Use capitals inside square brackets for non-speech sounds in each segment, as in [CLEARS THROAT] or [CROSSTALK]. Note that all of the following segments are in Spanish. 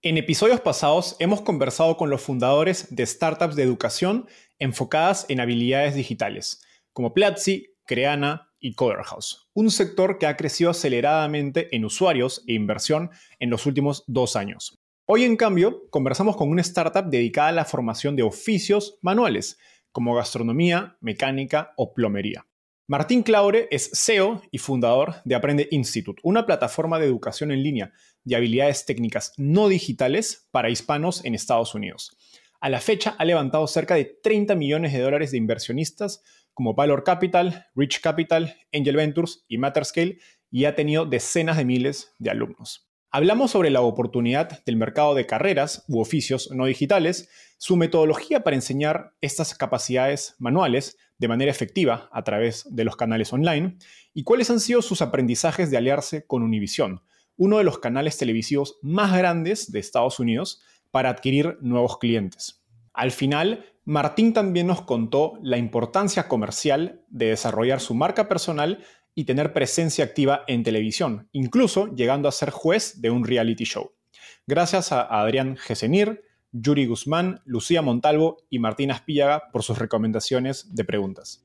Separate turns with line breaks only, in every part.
En episodios pasados hemos conversado con los fundadores de startups de educación enfocadas en habilidades digitales, como Platzi, Creana y Coderhouse, un sector que ha crecido aceleradamente en usuarios e inversión en los últimos dos años. Hoy, en cambio, conversamos con una startup dedicada a la formación de oficios manuales, como gastronomía, mecánica o plomería. Martín Claure es CEO y fundador de Aprende Institute, una plataforma de educación en línea de habilidades técnicas no digitales para hispanos en Estados Unidos. A la fecha ha levantado cerca de 30 millones de dólares de inversionistas como Valor Capital, Rich Capital, Angel Ventures y Matterscale y ha tenido decenas de miles de alumnos. Hablamos sobre la oportunidad del mercado de carreras u oficios no digitales, su metodología para enseñar estas capacidades manuales, de manera efectiva a través de los canales online y cuáles han sido sus aprendizajes de aliarse con Univision, uno de los canales televisivos más grandes de Estados Unidos, para adquirir nuevos clientes. Al final, Martín también nos contó la importancia comercial de desarrollar su marca personal y tener presencia activa en televisión, incluso llegando a ser juez de un reality show. Gracias a Adrián Gesenir, Yuri Guzmán, Lucía Montalvo y Martín Aspíllaga por sus recomendaciones de preguntas.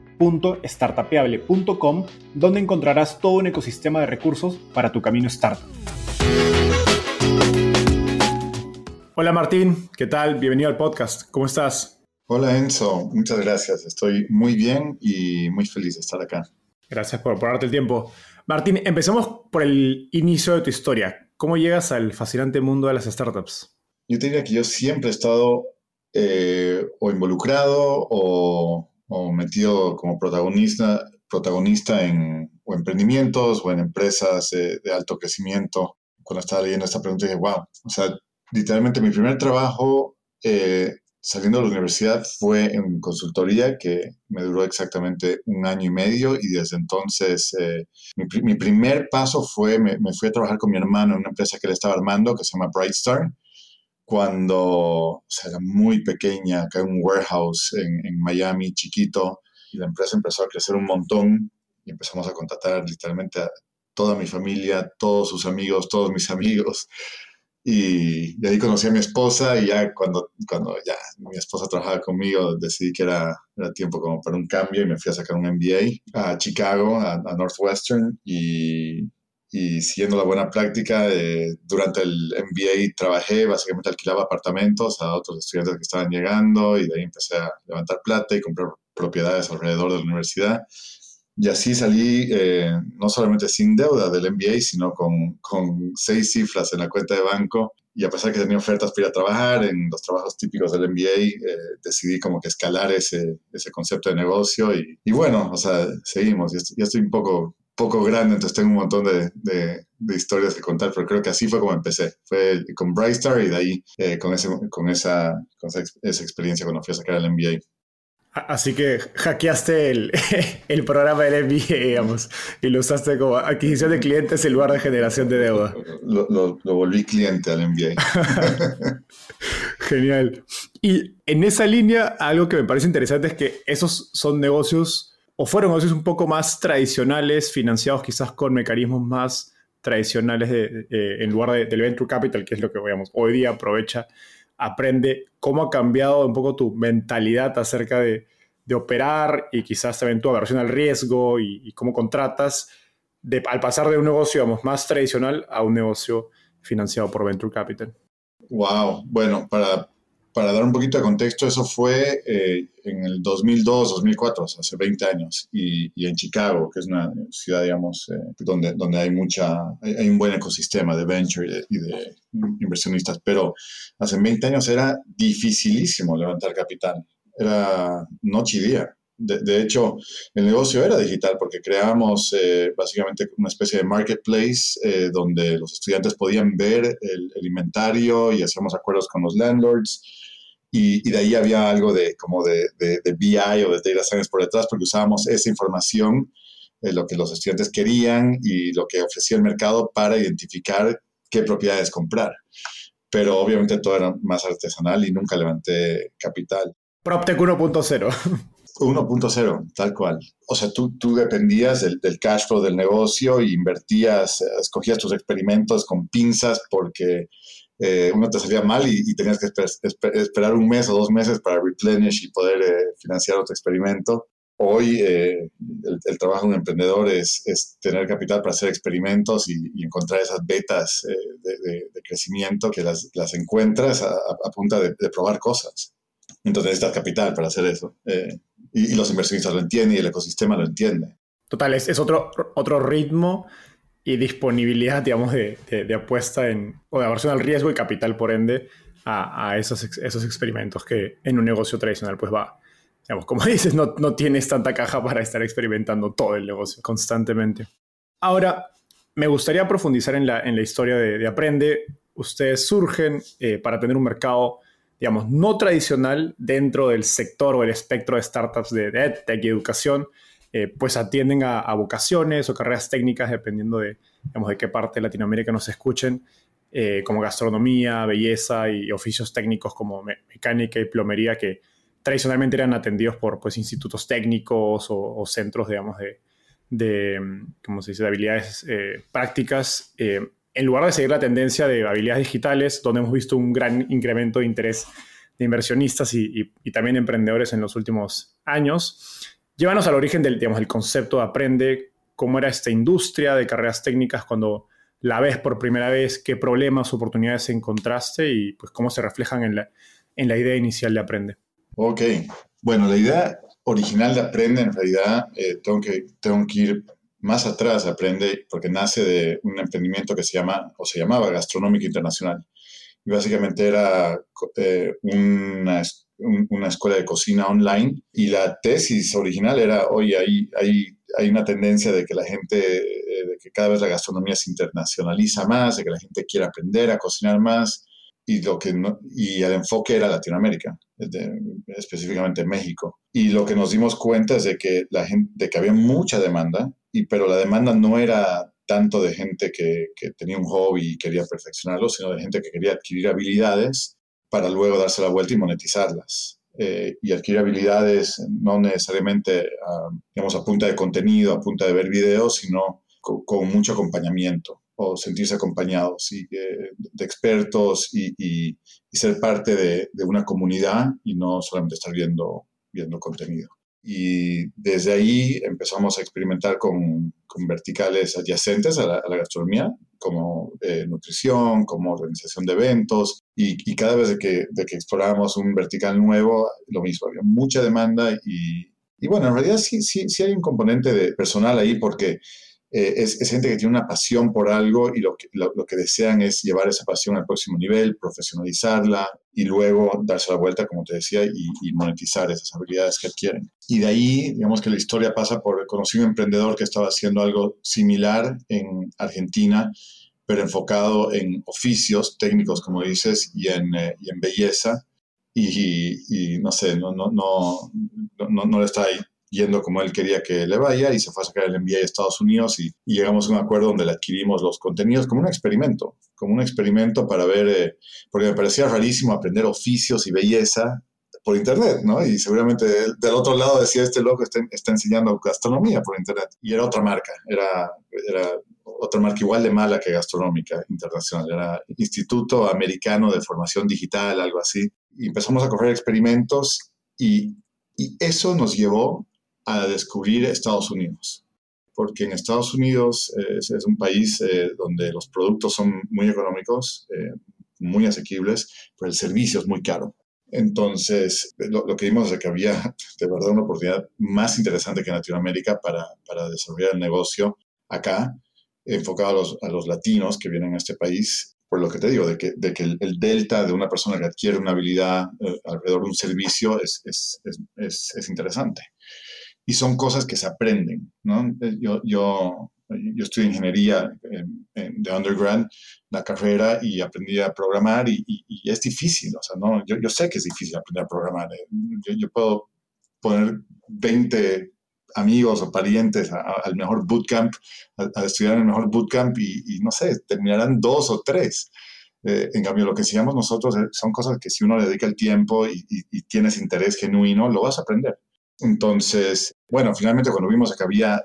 www.startapeable.com donde encontrarás todo un ecosistema de recursos para tu camino startup. Hola Martín, ¿qué tal? Bienvenido al podcast. ¿Cómo estás?
Hola Enzo, muchas gracias. Estoy muy bien y muy feliz de estar acá.
Gracias por, por darte el tiempo. Martín, empecemos por el inicio de tu historia. ¿Cómo llegas al fascinante mundo de las startups?
Yo te diría que yo siempre he estado eh, o involucrado o, metido como protagonista, protagonista en o emprendimientos o en empresas de alto crecimiento. Cuando estaba leyendo esta pregunta dije, wow, o sea, literalmente mi primer trabajo eh, saliendo de la universidad fue en consultoría que me duró exactamente un año y medio y desde entonces eh, mi, primer paso fue, me, fui a trabajar con mi hermano en una empresa que él estaba armando que se llama Brightstar cuando era muy pequeña, acá en un warehouse en, en Miami, chiquito, y la empresa empezó a crecer un montón y empezamos a contratar literalmente a toda mi familia, todos sus amigos, todos mis [LAUGHS] amigos. Y, ahí conocí a mi esposa y ya cuando, cuando ya mi esposa trabajaba conmigo decidí que era, era tiempo como para un cambio y me fui a sacar un MBA a Chicago, a, Northwestern y, y, siguiendo la buena práctica, eh, durante el MBA trabajé, básicamente alquilaba apartamentos a otros estudiantes que estaban llegando y de ahí empecé a levantar plata y comprar propiedades alrededor de la universidad y así salí eh, no solamente sin deuda del MBA, sino con, con, seis cifras en la cuenta de banco. Y a pesar que tenía ofertas para ir a trabajar en los trabajos típicos del MBA, eh, decidí como que escalar ese, ese concepto de negocio. Y, y, bueno, o sea, seguimos. Ya estoy, un poco, poco grande, entonces tengo un montón de, de, historias que contar, pero creo que así fue como empecé. Fue con Brightstar y de ahí eh, con, ese, con, esa, con esa, esa experiencia cuando fui a sacar el MBA.
Así que hackeaste el, [LAUGHS] el, programa del MBA, digamos, y lo usaste como adquisición de clientes en lugar de generación de deuda.
Lo, lo, volví cliente al MBA. [LAUGHS]
Genial. Y en esa línea, algo que me parece interesante es que esos son negocios, o fueron negocios un poco más tradicionales, financiados quizás con mecanismos más tradicionales de, en lugar de, del venture capital, que es lo que digamos, hoy día aprovecha aprende cómo ha cambiado un poco tu mentalidad acerca de, operar y quizás también tu aversión al riesgo y, cómo contratas al pasar de un negocio más tradicional a un negocio financiado por Venture Capital.
Wow, bueno, para para dar un poquito de contexto, eso fue eh, en el 2002, 2004, hace 20 años, y, en Chicago, que es una ciudad, digamos, eh, donde, donde hay, mucha, hay, un buen ecosistema de venture y de, inversionistas, pero hace 20 años era dificilísimo levantar capital, era noche y día. De, hecho, el negocio era digital porque creamos eh, básicamente una especie de marketplace eh, donde los estudiantes podían ver el, inventario y hacíamos acuerdos con los landlords. Y, de ahí había algo de como de, de, BI o de data science por detrás porque usábamos esa información, lo que los estudiantes querían y lo que ofrecía el mercado para identificar qué propiedades comprar. Pero obviamente todo era más artesanal y nunca levanté capital.
PropTech 1.0.
1.0, tal cual. O sea, tú, tú dependías del, cash flow del negocio e invertías, escogías tus experimentos con pinzas porque eh, uno te salía mal y, tenías que esperar un mes o dos meses para replenish y poder eh, financiar otro experimento. Hoy eh, el, trabajo de un emprendedor es, tener capital para hacer experimentos y, encontrar esas betas de, crecimiento que las, encuentras a, punta de, probar cosas. Entonces necesitas capital para hacer eso. Eh, y, los inversionistas lo entienden y el ecosistema lo entiende.
Total, es, otro, otro ritmo y disponibilidad, digamos, de, apuesta en, o de aversión al riesgo y capital, por ende, a, esos, esos experimentos que en un negocio tradicional, pues va, digamos, como [LAUGHS] dices, no, no tienes tanta caja para estar experimentando todo el negocio constantemente. Ahora, me gustaría profundizar en la, en la historia de, Aprende. Ustedes surgen eh, para tener un mercado digamos, no tradicional dentro del sector o el espectro de startups de, EdTech y educación, eh, pues atienden a, vocaciones o carreras técnicas, dependiendo de, digamos, de qué parte de Latinoamérica nos escuchen, eh, como gastronomía, belleza y oficios técnicos como mecánica y plomería, que tradicionalmente eran atendidos por pues, institutos técnicos o, centros, digamos, de, de, ¿cómo se dice?, de habilidades eh, prácticas en lugar de seguir la tendencia de habilidades digitales, donde hemos visto un gran incremento de interés de inversionistas y, también emprendedores en los últimos años, llévanos al origen del, digamos, concepto de Aprende, cómo era esta industria de carreras técnicas cuando la ves por primera vez, qué problemas, oportunidades encontraste y pues cómo se reflejan en la, en la idea inicial de Aprende.
Ok, bueno, la idea original de Aprende en realidad eh, tengo, que, tengo que ir más atrás aprende porque nace de un emprendimiento que se llama o se llamaba Gastronómica Internacional. Y básicamente era eh, una, una, escuela de cocina online y la tesis original era, oye, hay, hay, hay una tendencia de que la gente, eh, de que cada vez la gastronomía se internacionaliza más, de que la gente quiere aprender a cocinar más y, lo que y el enfoque era Latinoamérica, específicamente México. Y lo que nos dimos cuenta es de que, la gente, de que había mucha demanda y, pero la demanda no era tanto de gente que, que, tenía un hobby y quería perfeccionarlo, sino de gente que quería adquirir habilidades para luego darse la vuelta y monetizarlas. Eh, y adquirir habilidades no necesariamente a, digamos, a punta de contenido, a punta de ver videos, sino con, mucho acompañamiento o sentirse acompañados y, eh, de expertos y, y, ser parte de, de, una comunidad y no solamente estar viendo, viendo contenido. Y desde ahí empezamos a experimentar con, con verticales adyacentes a la, gastronomía, como eh, nutrición, como organización de eventos, y, y cada vez de que, de que explorábamos un vertical nuevo, lo mismo, había mucha demanda y, y bueno, en realidad sí, sí, sí hay un componente de personal ahí porque eh, es, gente que tiene una pasión por algo y lo que, lo, que, desean es llevar esa pasión al próximo nivel, profesionalizarla y luego darse la vuelta, como te decía, y, monetizar esas habilidades que adquieren. Y de ahí, digamos que la historia pasa por conocer un emprendedor que estaba haciendo algo similar en Argentina, pero enfocado en oficios técnicos, como dices, y en, eh, y en belleza. Y, y, no sé, no, no, no, no, no le está ahí yendo como él quería que le vaya y se fue a sacar el MBA a Estados Unidos y, llegamos a un acuerdo donde le adquirimos los contenidos como un experimento, como un experimento para ver, eh, porque me parecía rarísimo aprender oficios y belleza por internet, ¿no? Y seguramente del otro lado decía, este loco está, está, enseñando gastronomía por internet. Y era otra marca, era, era otra marca igual de mala que gastronómica internacional, era Instituto Americano de Formación Digital, algo así. Y empezamos a correr experimentos y, y eso nos llevó a descubrir Estados Unidos, porque en Estados Unidos eh, es, un país eh, donde los productos son muy económicos, eh, muy asequibles, pero el servicio es muy caro. Entonces, lo, que vimos es que había [LAUGHS] de verdad una oportunidad más interesante que en Latinoamérica para, desarrollar el negocio acá, enfocado a los, latinos que vienen a este país. Por lo que te digo, de que, el, delta de una persona que adquiere una habilidad alrededor de un servicio es interesante. Y son cosas que se aprenden, ¿no? Yo, yo, yo estudié ingeniería de undergrad, la carrera, y aprendí a programar y, es difícil, o sea, ¿no? Yo, yo, sé que es difícil aprender a programar. ¿eh? Yo, puedo poner 20 amigos o parientes al mejor bootcamp, a, estudiar en el mejor bootcamp y, no sé, terminarán dos o tres. Eh, en cambio, lo que enseñamos nosotros eh, son cosas que si uno le dedica el tiempo y, tienes interés genuino, lo vas a aprender. Entonces, bueno, finalmente cuando vimos que había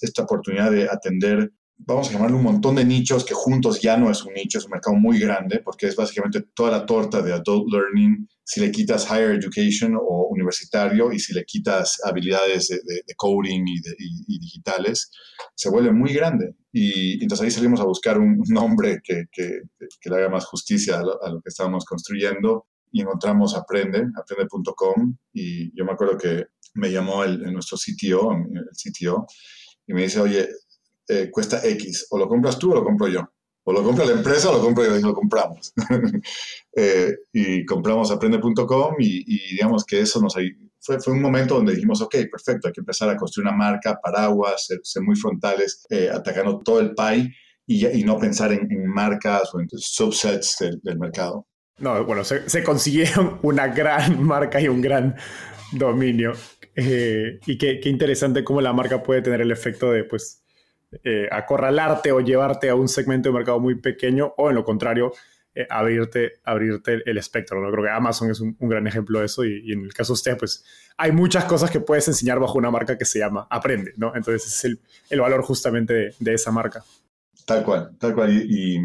esta oportunidad de atender, vamos a llamarle un montón de nichos que juntos ya no es un nicho, es un mercado muy grande porque es básicamente toda la torta de adult learning, si le quitas higher education o universitario y si le quitas habilidades de, coding y, digitales, se vuelve muy grande. Y, entonces ahí salimos a buscar un, nombre que, le haga más justicia a lo, a lo que estábamos construyendo y encontramos Aprende, aprende.com, y yo me acuerdo que me llamó el, nuestro CTO, el CTO, y me dice, oye, eh, cuesta X, o lo compras tú o lo compro yo. O lo compra la empresa o lo compro yo y lo compramos. [LAUGHS] Eh, y compramos aprende.com y, y, digamos que eso nos fue, fue un momento donde dijimos, ok, perfecto, hay que empezar a construir una marca, paraguas, ser, muy frontales, eh, atacando todo el pie y, y no pensar en, marcas o en subsets del, del mercado.
No, bueno, se, se, consiguieron una gran [LAUGHS] marca y un gran dominio. Eh, y qué, qué, interesante cómo la marca puede tener el efecto de, pues, eh, acorralarte o llevarte a un segmento de mercado muy pequeño o, en lo contrario, eh, abrirte, abrirte el espectro. ¿no? Creo que Amazon es un, gran ejemplo de eso y, en el caso de usted, pues, hay muchas cosas que puedes enseñar bajo una marca que se llama Aprende, ¿no? Entonces, ese es el, el valor justamente de, esa marca.
Tal cual, tal cual. y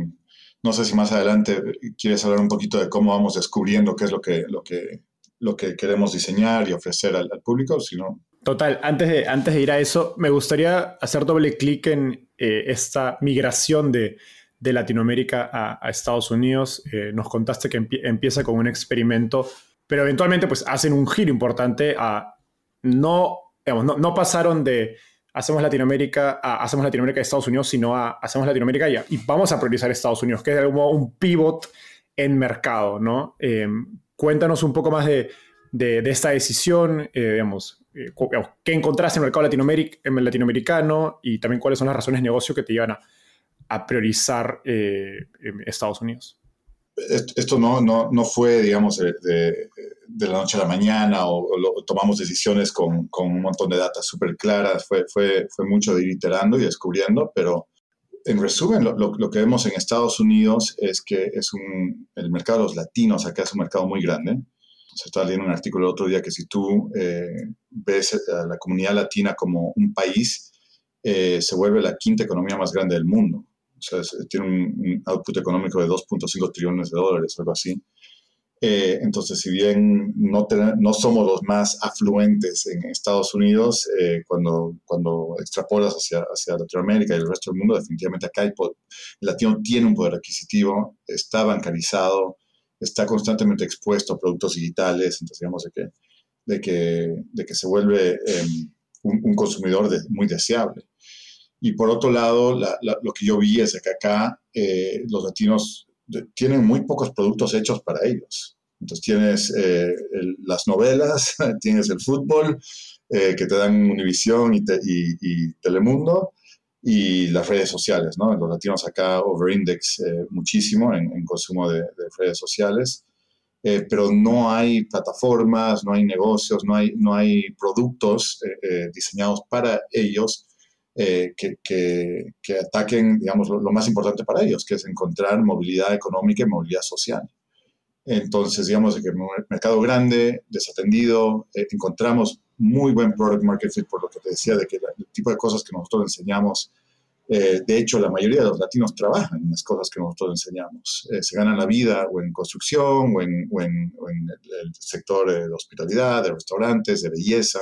no sé si más adelante quieres hablar un poquito de cómo vamos descubriendo qué es lo que, lo que, lo que queremos diseñar y ofrecer al, público, si no...
Total, antes de, antes de ir a eso, me gustaría hacer doble clic en eh, esta migración de, de Latinoamérica a, Estados Unidos. Eh, nos contaste que empieza con un experimento, pero eventualmente pues hacen un giro importante a no, digamos, no, no pasaron de hacemos Latinoamérica, hacemos Latinoamérica y Estados Unidos, sino hacemos Latinoamérica y, y, vamos a priorizar Estados Unidos, que es de modo un pivot en mercado, ¿no? Eh, cuéntanos un poco más de, de, esta decisión, eh, digamos, eh, qué encontraste en el mercado latinoameric en latinoamericano y también cuáles son las razones de negocio que te llevan a, a priorizar Estados Unidos.
Esto no, no, no, fue, digamos, de, de, la noche a la mañana o, tomamos decisiones con, con, un montón de datos súper claras, fue, fue, fue, mucho de ir iterando y descubriendo, pero en resumen, lo, lo, que vemos en Estados Unidos es que es un, el mercado de los latinos acá es un mercado muy grande. Se estaba leyendo un artículo el otro día que si tú eh, ves a la comunidad latina como un país, eh, se vuelve la quinta economía más grande del mundo sea, tiene un, output económico de 2.5 trillones de dólares, algo así. Eh, entonces, si bien no, no somos los más afluentes en Estados Unidos, eh, cuando, extrapolas hacia, hacia Latinoamérica y el resto del mundo, definitivamente acá el, latino tiene un poder adquisitivo, está bancarizado, está constantemente expuesto a productos digitales, entonces digamos de que, se vuelve em, un, consumidor muy deseable. Y por otro lado, lo que yo vi es que acá eh, los latinos tienen muy pocos productos hechos para ellos. Entonces tienes eh, las novelas, [LAUGHS] tienes el fútbol, eh, que te dan Univisión y, y, Telemundo, y las redes sociales, ¿no? Los latinos acá overindex muchísimo en, consumo de, redes sociales, pero no hay plataformas, no hay negocios, no hay, no hay productos diseñados para ellos eh, que, que, ataquen, digamos, lo, más importante para ellos, que es encontrar movilidad económica y movilidad social. Entonces, digamos, que mercado grande, desatendido, eh, encontramos muy buen product market fit, por lo que te decía, de que el tipo de cosas que nosotros enseñamos, eh, de hecho, la mayoría de los latinos trabajan en las cosas que nosotros enseñamos. se ganan la vida o en construcción o en, el, sector de hospitalidad, de restaurantes, de belleza.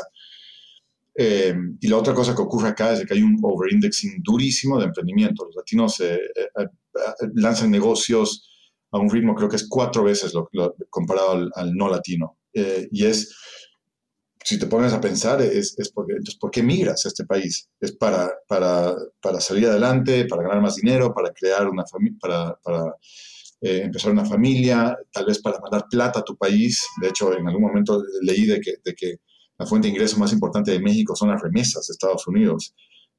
Eh, y la otra cosa que ocurre acá es que hay un overindexing durísimo de emprendimiento. Los latinos eh, eh, lanzan negocios a un ritmo creo que es cuatro veces lo, comparado al, no latino. y es, si te pones a pensar, es, es porque, entonces, ¿por qué migras a este país? ¿Es para, para, para salir adelante, para ganar más dinero, para crear una familia, para, para empezar una familia, tal vez para mandar plata a tu país? De hecho, en algún momento leí de que, de que la fuente de ingreso más importante de México son las remesas de Estados Unidos.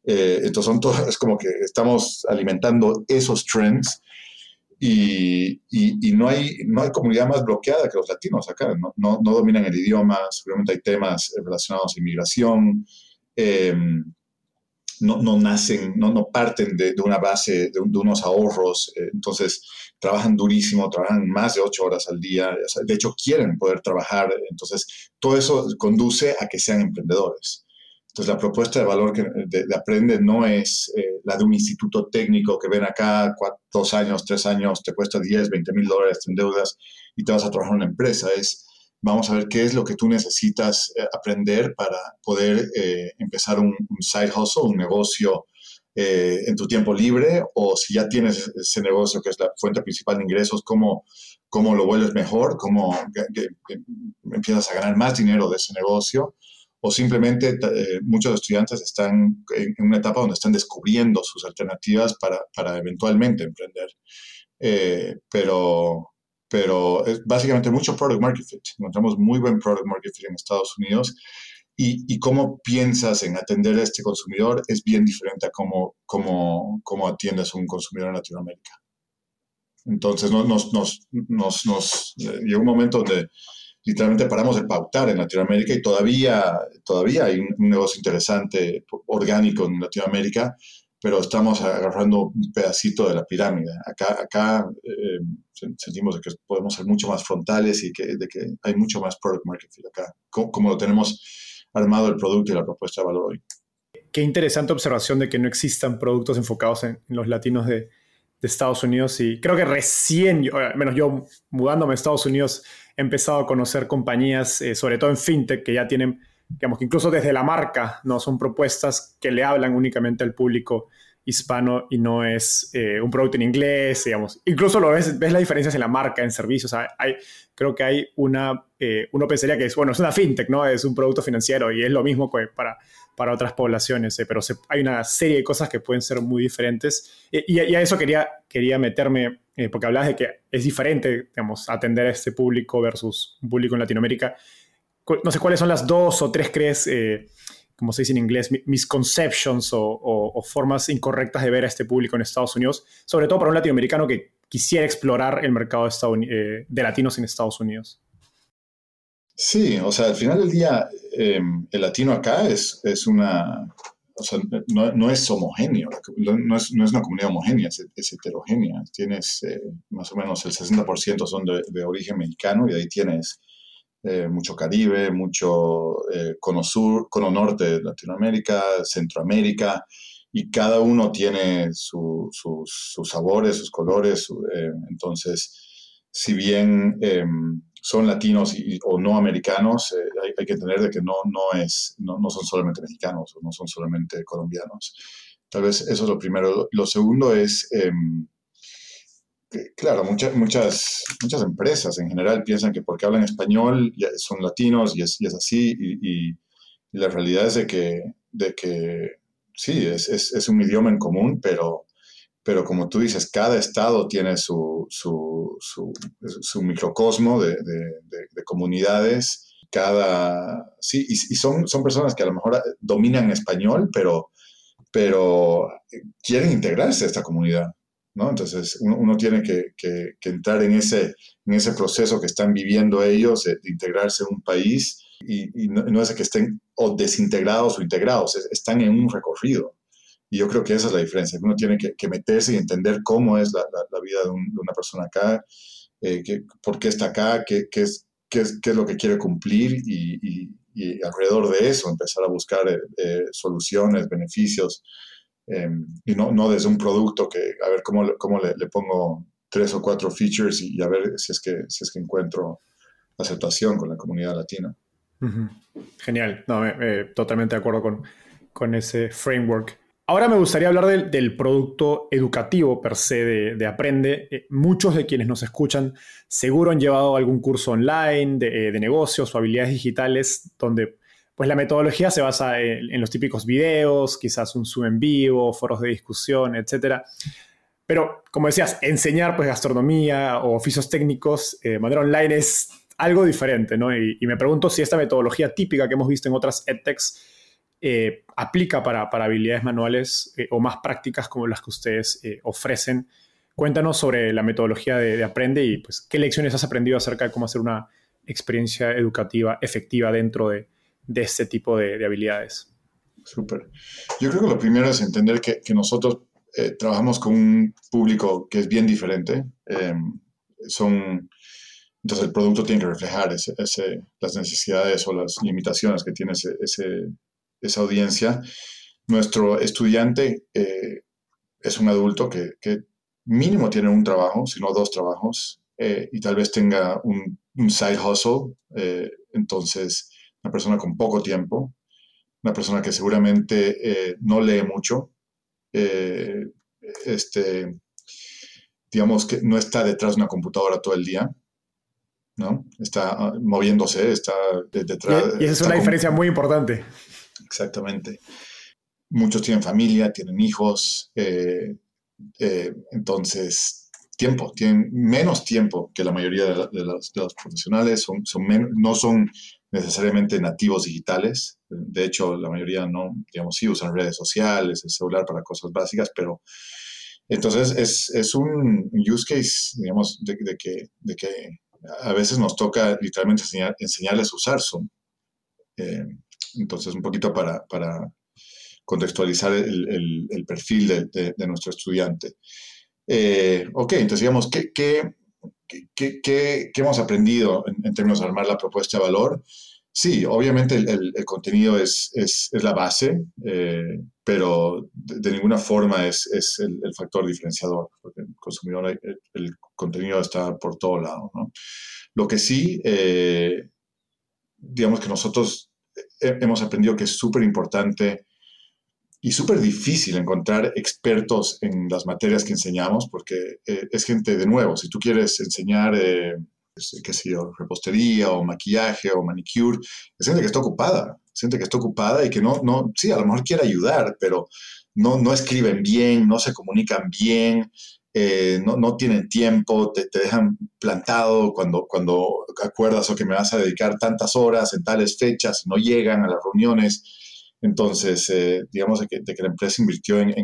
Eh, entonces son es como que estamos alimentando esos trends y, y, no, hay, no hay comunidad más bloqueada que los latinos acá. No, no, no dominan el idioma, seguramente hay temas relacionados a inmigración. Eh, no, no, nacen, no, no parten de, de una base, de, unos ahorros, eh, entonces trabajan durísimo, trabajan más de ocho horas al día, de hecho quieren poder trabajar, entonces todo eso conduce a que sean emprendedores. Entonces la propuesta de valor que, de, Aprende no es eh, la de un instituto técnico que ven acá, dos años, tres años, te cuesta 10, 20 mil dólares en deudas y te vas a trabajar en una empresa, es vamos a ver qué es lo que tú necesitas eh, aprender para poder eh, empezar un, side hustle, un negocio en tu tiempo libre, o si ya tienes ese negocio que es la fuente principal de ingresos, cómo, cómo lo vuelves mejor, cómo empiezas a ganar más dinero de ese negocio, o simplemente muchos estudiantes están en, una etapa donde están descubriendo sus alternativas para, para eventualmente emprender. pero pero es básicamente mucho product market fit. Encontramos muy buen product market fit en Estados Unidos y, y, cómo piensas en atender a este consumidor es bien diferente a cómo, cómo, cómo atiendes a un consumidor en Latinoamérica. Entonces nos, nos, nos, nos, eh, un momento donde literalmente paramos de pautar en Latinoamérica y todavía, todavía hay un negocio interesante orgánico en Latinoamérica, pero estamos agarrando un pedacito de la pirámide. Acá, acá eh, sentimos que podemos ser mucho más frontales y que, hay mucho más product market fit acá, como, lo tenemos armado el producto y la propuesta de valor hoy.
Qué interesante observación de que no existan productos enfocados en, los latinos de, de, Estados Unidos y creo que recién, yo, al menos yo mudándome a Estados Unidos, he empezado a conocer compañías, eh, sobre todo en fintech, que ya tienen digamos que incluso desde la marca, ¿no? Son propuestas que le hablan únicamente al público hispano y no es eh, un producto en inglés, digamos. Incluso lo ves, ves las diferencias en la marca, en servicios. hay, creo que hay una, eh, uno pensaría que es, bueno, es una fintech, ¿no? Es un producto financiero y es lo mismo que para, para otras poblaciones, eh, pero hay una serie de cosas que pueden ser muy diferentes. Y, y a eso quería, quería meterme, porque hablabas de que es diferente, digamos, atender a este público versus un público en Latinoamérica no sé cuáles son las dos o tres, crees, eh, como se dice en inglés, misconceptions o, formas incorrectas de ver a este público en Estados Unidos, sobre todo para un latinoamericano que quisiera explorar el mercado de, eh, latinos en Estados Unidos.
Sí, o sea, al final del día, em, el latino acá es, es una, o sea, no, es homogéneo, no es, no es, una comunidad homogénea, es, heterogénea. Tienes eh, más o menos el 60% son de, de, origen mexicano y ahí tienes eh, mucho Caribe, mucho eh, cono sur, cono norte de Latinoamérica, Centroamérica, y cada uno tiene sus sabores, sus colores. Eh, entonces, si bien em, son latinos o no americanos, hay, que entender de que no, no, es, no, no, son solamente mexicanos o no son solamente colombianos. Tal vez eso es lo primero. Lo segundo es em, claro, muchas, muchas, muchas empresas en general piensan que porque hablan español son latinos y es, y es así, y, la realidad es de que, de que sí, es, es, es, un idioma en común, pero, pero como tú dices, cada estado tiene su, su, su, microcosmo de, de, comunidades, cada, sí, y, y, son, son personas que a lo mejor dominan español, pero, pero quieren integrarse a esta comunidad. ¿No? Entonces uno, tiene que, entrar en ese, proceso que están viviendo ellos de, integrarse en un país y, no, es que estén o desintegrados o integrados, están en un recorrido. Y yo creo que esa es la diferencia, uno tiene que, meterse y entender cómo es la, vida de, una persona acá, eh, por qué está acá, qué es lo que quiere cumplir y, alrededor de eso empezar a buscar eh, eh, soluciones, beneficios Em, y no, no desde un producto que a ver cómo, cómo le, pongo tres o cuatro features y, a ver si es, que, si es que encuentro aceptación con la comunidad latina.
Genial, no, totalmente de acuerdo con, con ese framework. Ahora me gustaría hablar del, producto educativo per se de, Aprende. Eh, muchos de quienes nos escuchan seguro han llevado algún curso online de, eh, de negocios o habilidades digitales donde pues la metodología se basa en, los típicos videos, quizás un Zoom en vivo, foros de discusión, etc. Pero, como decías, enseñar pues gastronomía o oficios técnicos eh, de manera online es algo diferente, ¿no? Y, me pregunto si esta metodología típica que hemos visto en otras edtechs eh, aplica para, habilidades manuales eh, o más prácticas como las que ustedes ofrecen. Cuéntanos sobre la metodología de, Aprende y pues, qué lecciones has aprendido acerca de cómo hacer una experiencia educativa efectiva dentro de, este tipo de, habilidades.
Súper. Yo creo que lo primero es entender que, nosotros trabajamos con un público que es bien diferente. Em, son entonces el producto tiene que reflejar las necesidades o las limitaciones que tiene esa audiencia. Nuestro estudiante eh, es un adulto que, mínimo tiene un trabajo, si no dos trabajos, eh, y tal vez tenga un, side hustle. Eh, entonces, una persona con poco tiempo, una persona que seguramente no lee mucho, este, digamos que no está detrás de una computadora todo el día, ¿no? Está ah, moviéndose, está detrás.
Y, esa es una diferencia muy importante.
Exactamente. Muchos tienen familia, tienen hijos, eh, eh, entonces tiempo, tienen menos tiempo que la mayoría de, los, profesionales, son, son no son necesariamente nativos digitales, de hecho la mayoría no, digamos, sí usan redes sociales, el celular para cosas básicas, pero entonces es, es un use case, digamos, de, que, de que a veces nos toca literalmente enseñarles a usar Zoom. Eh, entonces, un poquito para, contextualizar el, perfil de, nuestro estudiante. Eh, ok, entonces digamos, ¿qué, qué, hemos aprendido en, términos de armar la propuesta de valor? Sí, obviamente el, contenido es, la base, eh, pero de, ninguna forma es, el, factor diferenciador, porque el consumidor, el, contenido está por todo lado. Lo que sí, eh, digamos que nosotros hemos aprendido que es súper importante y súper difícil encontrar expertos en las materias que enseñamos, porque eh, es gente de nuevo, si tú quieres enseñar qué sé yo, repostería o maquillaje o manicure, es gente que está ocupada, es gente que está ocupada y que no, no, sí, a lo mejor quiere ayudar, pero no, no escriben bien, no se comunican bien, eh, no, no, tienen tiempo, te, te, dejan plantado cuando, cuando acuerdas o que me vas a dedicar tantas horas en tales fechas, no llegan a las reuniones. Entonces, eh, digamos de que, la empresa invirtió en,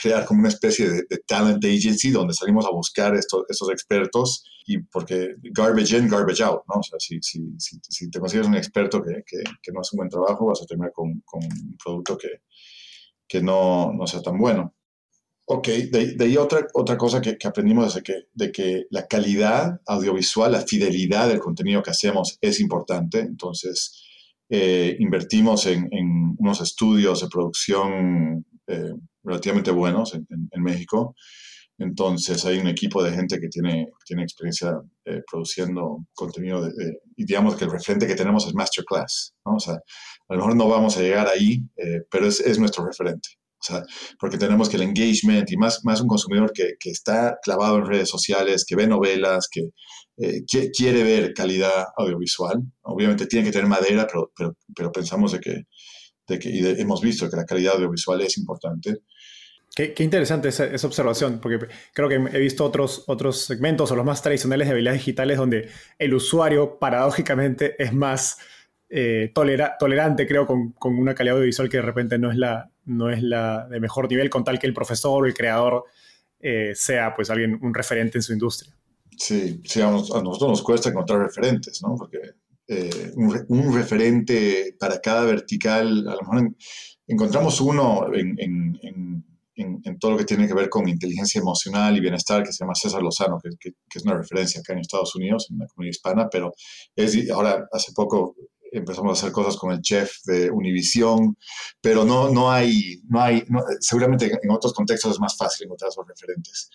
crear como una especie de, talent agency donde salimos a buscar estos, estos expertos y porque garbage in, garbage out, ¿no? O sea, si, si, si, te consigues un experto que, que, no hace un buen trabajo, vas a terminar con, con un producto que, que no, no, sea tan bueno. Ok, de, de ahí otra, otra cosa que, aprendimos es que, de que la calidad audiovisual, la fidelidad del contenido que hacemos es importante. Entonces, eh, invertimos en, en, unos estudios de producción eh, relativamente buenos en, en México entonces hay un equipo de gente que tiene, tiene experiencia eh, produciendo contenido y digamos que el referente que tenemos es Masterclass. O sea, a lo mejor no vamos a llegar ahí, eh, pero es, es, nuestro referente. O sea, porque tenemos que el engagement y más, más un consumidor que, que está clavado en redes sociales, que ve novelas, que, eh, quiere ver calidad audiovisual. Obviamente tiene que tener madera, pero, pero, pensamos de que, de que hemos visto que la calidad audiovisual es importante.
Qué, interesante esa, observación, porque creo que he visto otros, otros segmentos o los más tradicionales de habilidades digitales donde el usuario paradójicamente es más eh, tolerante, creo, con, una calidad audiovisual que de repente no es, la, no es la de mejor nivel, con tal que el profesor o el creador eh, sea pues alguien, un referente en su industria.
Sí, sí a, nosotros nos cuesta encontrar referentes, ¿no? Porque eh, un, referente para cada vertical, a lo mejor encontramos uno en en, todo lo que tiene que ver con inteligencia emocional y bienestar, que se llama César Lozano, que, es una referencia acá en Estados Unidos, en la comunidad hispana, pero es, ahora hace poco empezamos a hacer cosas con el chef de Univision, pero no, no hay, no hay seguramente en otros contextos es más fácil encontrar esos referentes.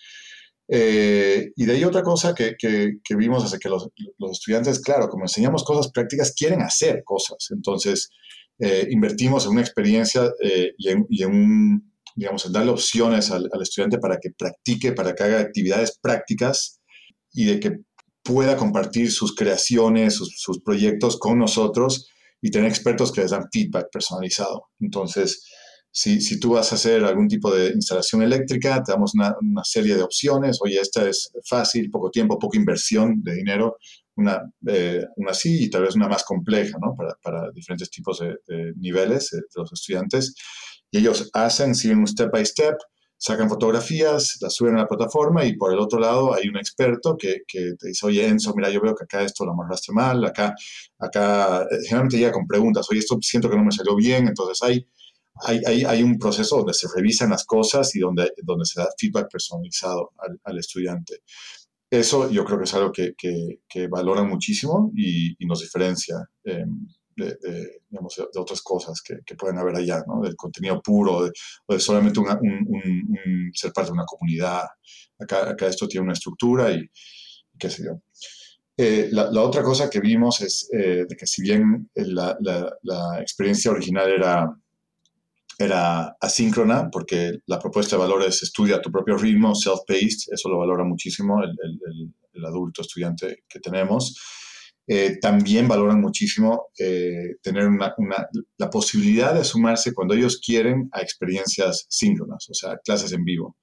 Eh, y de ahí otra cosa que, que, vimos es que los, los, estudiantes, claro, como enseñamos cosas prácticas, quieren hacer cosas. Entonces, eh, invertimos en una experiencia eh, y, en, y, en, un digamos, en darle opciones al, estudiante para que practique, para que haga actividades prácticas y de que pueda compartir sus creaciones, sus, proyectos con nosotros y tener expertos que les dan feedback personalizado. Entonces, si, tú vas a hacer algún tipo de instalación eléctrica, te damos una, serie de opciones. Oye, esta es fácil, poco tiempo, poca inversión de dinero. una, eh, así y tal vez una más compleja, ¿no? Para, para diferentes tipos de, niveles de los estudiantes. Y ellos hacen, siguen un step by step, sacan fotografías, las suben a la plataforma y por el otro lado hay un experto que, que, te dice, oye Enzo, mira, yo veo que acá esto lo amarraste mal, acá, acá, eh, generalmente llega con preguntas, oye, esto siento que no me salió bien, entonces hay, hay, hay, hay un proceso donde se revisan las cosas y donde, donde se da feedback personalizado al, al estudiante. Eso yo creo que es algo que, que, que muchísimo y, nos diferencia. Eh, de, digamos, de, otras cosas que, que, pueden haber allá, ¿no? del contenido puro, de, o de solamente un, un, ser parte de una comunidad. Acá, acá esto tiene una estructura y, qué sé yo. Eh, la, la, otra cosa que vimos es eh, de que si bien la, la, la, experiencia original era, era asíncrona, porque la propuesta de valores estudia a tu propio ritmo, self-paced, eso lo valora muchísimo el, el, el adulto estudiante que tenemos, eh, también valoran muchísimo eh, tener una, la posibilidad de sumarse cuando ellos quieren a experiencias síncronas, o sea, clases en vivo,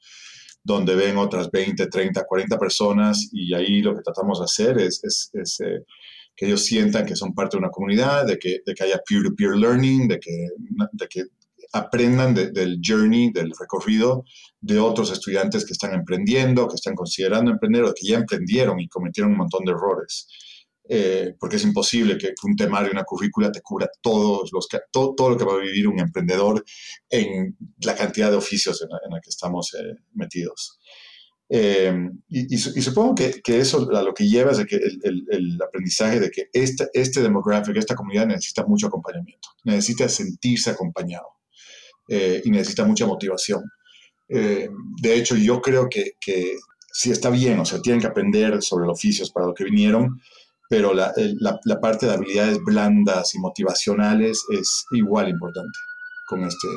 donde ven otras 20, 30, 40 personas y ahí lo que tratamos de hacer es, eh, que ellos sientan que son parte de una comunidad, de que, de haya peer-to-peer learning, de que aprendan del journey, del recorrido de otros estudiantes que están emprendiendo, que están considerando emprender o que ya emprendieron y cometieron un montón de errores. Eh, porque es imposible que, un temario, una currícula te cubra todos los, todo, todo, lo que va a vivir un emprendedor en la cantidad de oficios en la, que estamos eh, metidos. Eh, y, supongo que, que, eso a lo que lleva es de que el, el, aprendizaje de que este, este demográfico, esta comunidad necesita mucho acompañamiento, necesita sentirse acompañado y necesita mucha motivación. de hecho, yo creo que, que sí está bien, o sea, tienen que aprender sobre los oficios para lo que vinieron, pero la, la, parte de habilidades blandas y motivacionales es igual importante con, este,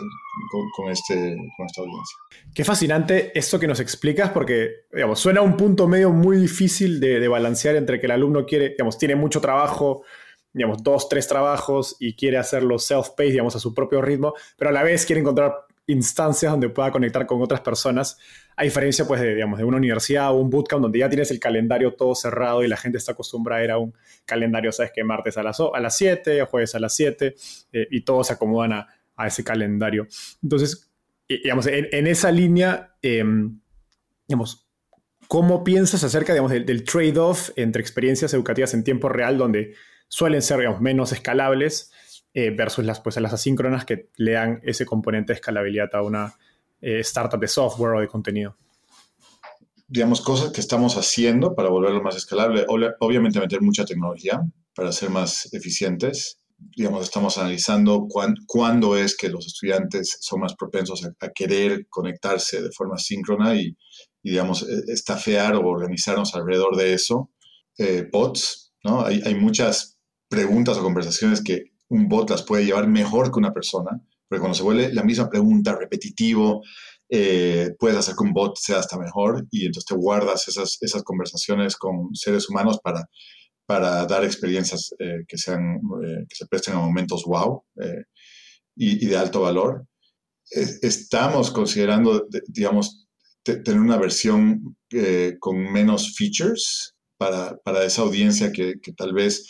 con, este, con esta audiencia.
Qué fascinante esto que nos explicas, porque digamos, suena un punto medio muy difícil de, de balancear entre que el alumno quiere, digamos, tiene mucho trabajo, digamos, dos, tres trabajos y quiere hacerlo self-paced, digamos, a su propio ritmo, pero a la vez quiere encontrar instancias donde pueda conectar con otras personas, a diferencia pues de, digamos, de una universidad o un bootcamp donde ya tienes el calendario todo cerrado y la gente está acostumbrada a ir a un calendario, sabes que martes a las, a las 7, jueves a las 7 eh, y todos se acomodan a, ese calendario. Entonces, digamos, en, esa línea, em, digamos, ¿cómo piensas acerca digamos, del, del trade-off entre experiencias educativas en tiempo real donde suelen ser digamos, menos escalables eh, versus las, pues, las asíncronas que le dan ese componente de escalabilidad a una eh, startup de software o de contenido.
Digamos, cosas que estamos haciendo para volverlo más escalable. Obviamente meter mucha tecnología para ser más eficientes. Digamos, estamos analizando cuándo es que los estudiantes son más propensos a, querer conectarse de forma síncrona y, digamos, e, estafear o organizarnos alrededor de eso. Eh, bots, ¿no? Hay, hay muchas preguntas o conversaciones que un bot las puede llevar mejor que una persona, porque cuando se vuelve la misma pregunta repetitivo, eh, puedes hacer que un bot sea hasta mejor y entonces te guardas esas, esas conversaciones con seres humanos para, para dar experiencias eh, que, sean, eh, que se presten a momentos wow y, de alto valor. estamos considerando, digamos, tener una versión con menos features para, para esa audiencia que, que tal vez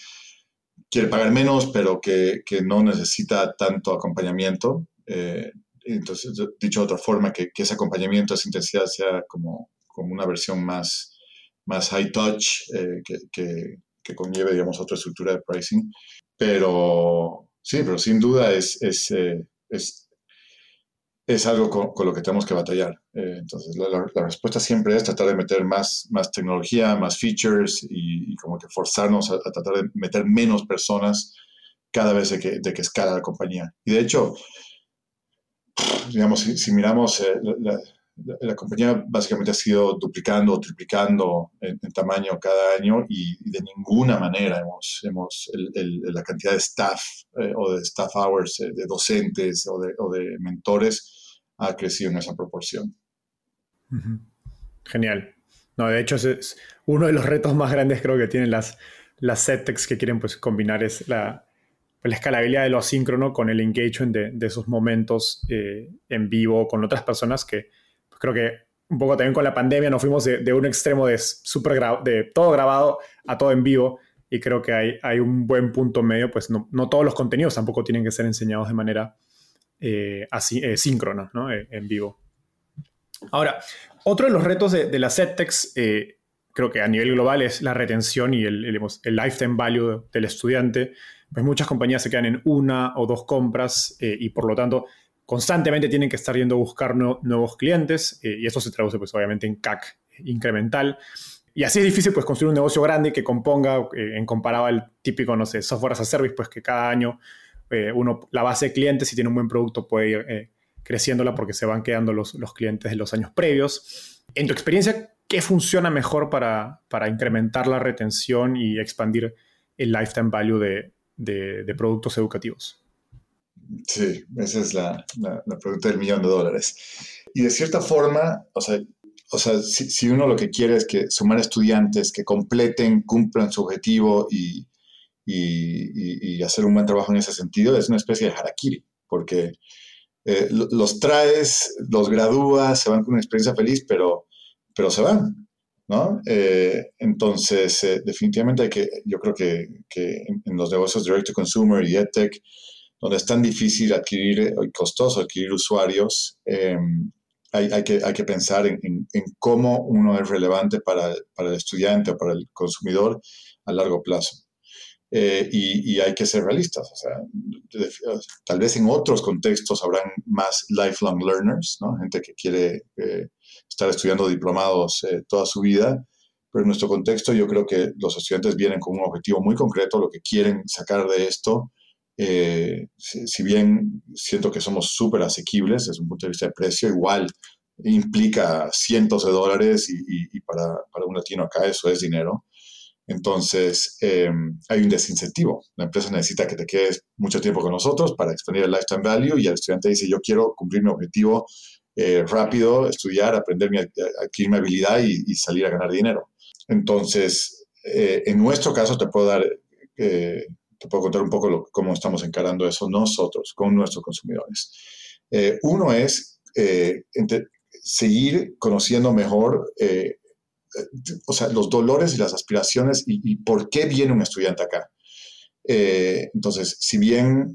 quiere pagar menos, pero que, que no necesita tanto acompañamiento. Eh, entonces, dicho de otra forma, que, que, ese acompañamiento, esa intensidad sea como, como una versión más, más high touch, eh, que, que, conlleve, digamos, otra estructura de pricing. Pero sí, pero sin duda es, es, eh, es es algo con, lo que tenemos que batallar. Eh, entonces, la, respuesta siempre es tratar de meter más, más tecnología, más features y, como que forzarnos a, tratar de meter menos personas cada vez de que, que escala la compañía. Y de hecho, digamos, si, miramos, eh, compañía básicamente ha sido duplicando o triplicando en, tamaño cada año y, de ninguna manera hemos, hemos la cantidad de staff eh, o de staff hours, de docentes o de, o de mentores ha crecido en esa proporción.
Genial. No, de hecho, es, uno de los retos más grandes creo que tienen las, las settechs que quieren pues, combinar es la, la escalabilidad de lo asíncrono con el engagement de, de esos momentos eh, en vivo con otras personas que pues, creo que un poco también con la pandemia nos fuimos de, un extremo de, super de todo grabado a todo en vivo y creo que hay, hay un buen punto medio, pues no, no todos los contenidos tampoco tienen que ser enseñados de manera eh, así, eh, síncrona, ¿no? Eh, en vivo. Ahora, otro de los retos de, de las EdTechs, creo que a nivel global, es la retención y el, el, lifetime value del estudiante. Pues muchas compañías se quedan en una o dos compras y por lo tanto constantemente tienen que estar yendo a buscar nuevos clientes y eso se traduce pues obviamente en CAC incremental. Y así es difícil pues construir un negocio grande que componga, eh, en comparado al típico, no sé, software as a service, pues que cada año eh, uno, la base de clientes, si tiene un buen producto, puede ir eh, creciéndola porque se van quedando los, los, clientes de los años previos. En tu experiencia, ¿qué funciona mejor para, para incrementar la retención y expandir el lifetime value de, de productos educativos?
Sí, esa es la, la, la, pregunta del millón de dólares. Y de cierta forma, o sea, o sea, si, uno lo que quiere es que sumar estudiantes que completen, cumplan su objetivo y, hacer un buen trabajo en ese sentido, es una especie de harakiri, porque eh, los traes, los gradúas, se van con una experiencia feliz, pero, pero se van, ¿no? Eh, entonces, eh, definitivamente hay que, yo creo que, en, los negocios direct to consumer y edtech, donde es tan difícil adquirir y costoso adquirir usuarios, hay, que, hay que pensar en, cómo uno es relevante para, para, el estudiante o para el consumidor a largo plazo. Eh, y, hay que ser realistas. O sea, tal vez en otros contextos habrán más lifelong learners, ¿no? gente que quiere eh, estar estudiando diplomados eh, toda su vida, pero en nuestro contexto yo creo que los estudiantes vienen con un objetivo muy concreto, lo que quieren sacar de esto. Si, si, bien siento que somos súper asequibles desde un punto de vista de precio, igual implica cientos de dólares y, para, para, un latino acá eso es dinero. Entonces, em, hay un desincentivo. La empresa necesita que te quedes mucho tiempo con nosotros para expandir el lifetime value y el estudiante dice, yo quiero cumplir mi objetivo eh, rápido, estudiar, aprender, mi, adquirir mi habilidad y, salir a ganar dinero. Entonces, eh, en nuestro caso te puedo dar, eh, te puedo contar un poco cómo estamos encarando eso nosotros con nuestros consumidores. uno es seguir conociendo mejor, eh, o sea, los dolores y las aspiraciones y, por qué viene un estudiante acá. Eh, entonces, si bien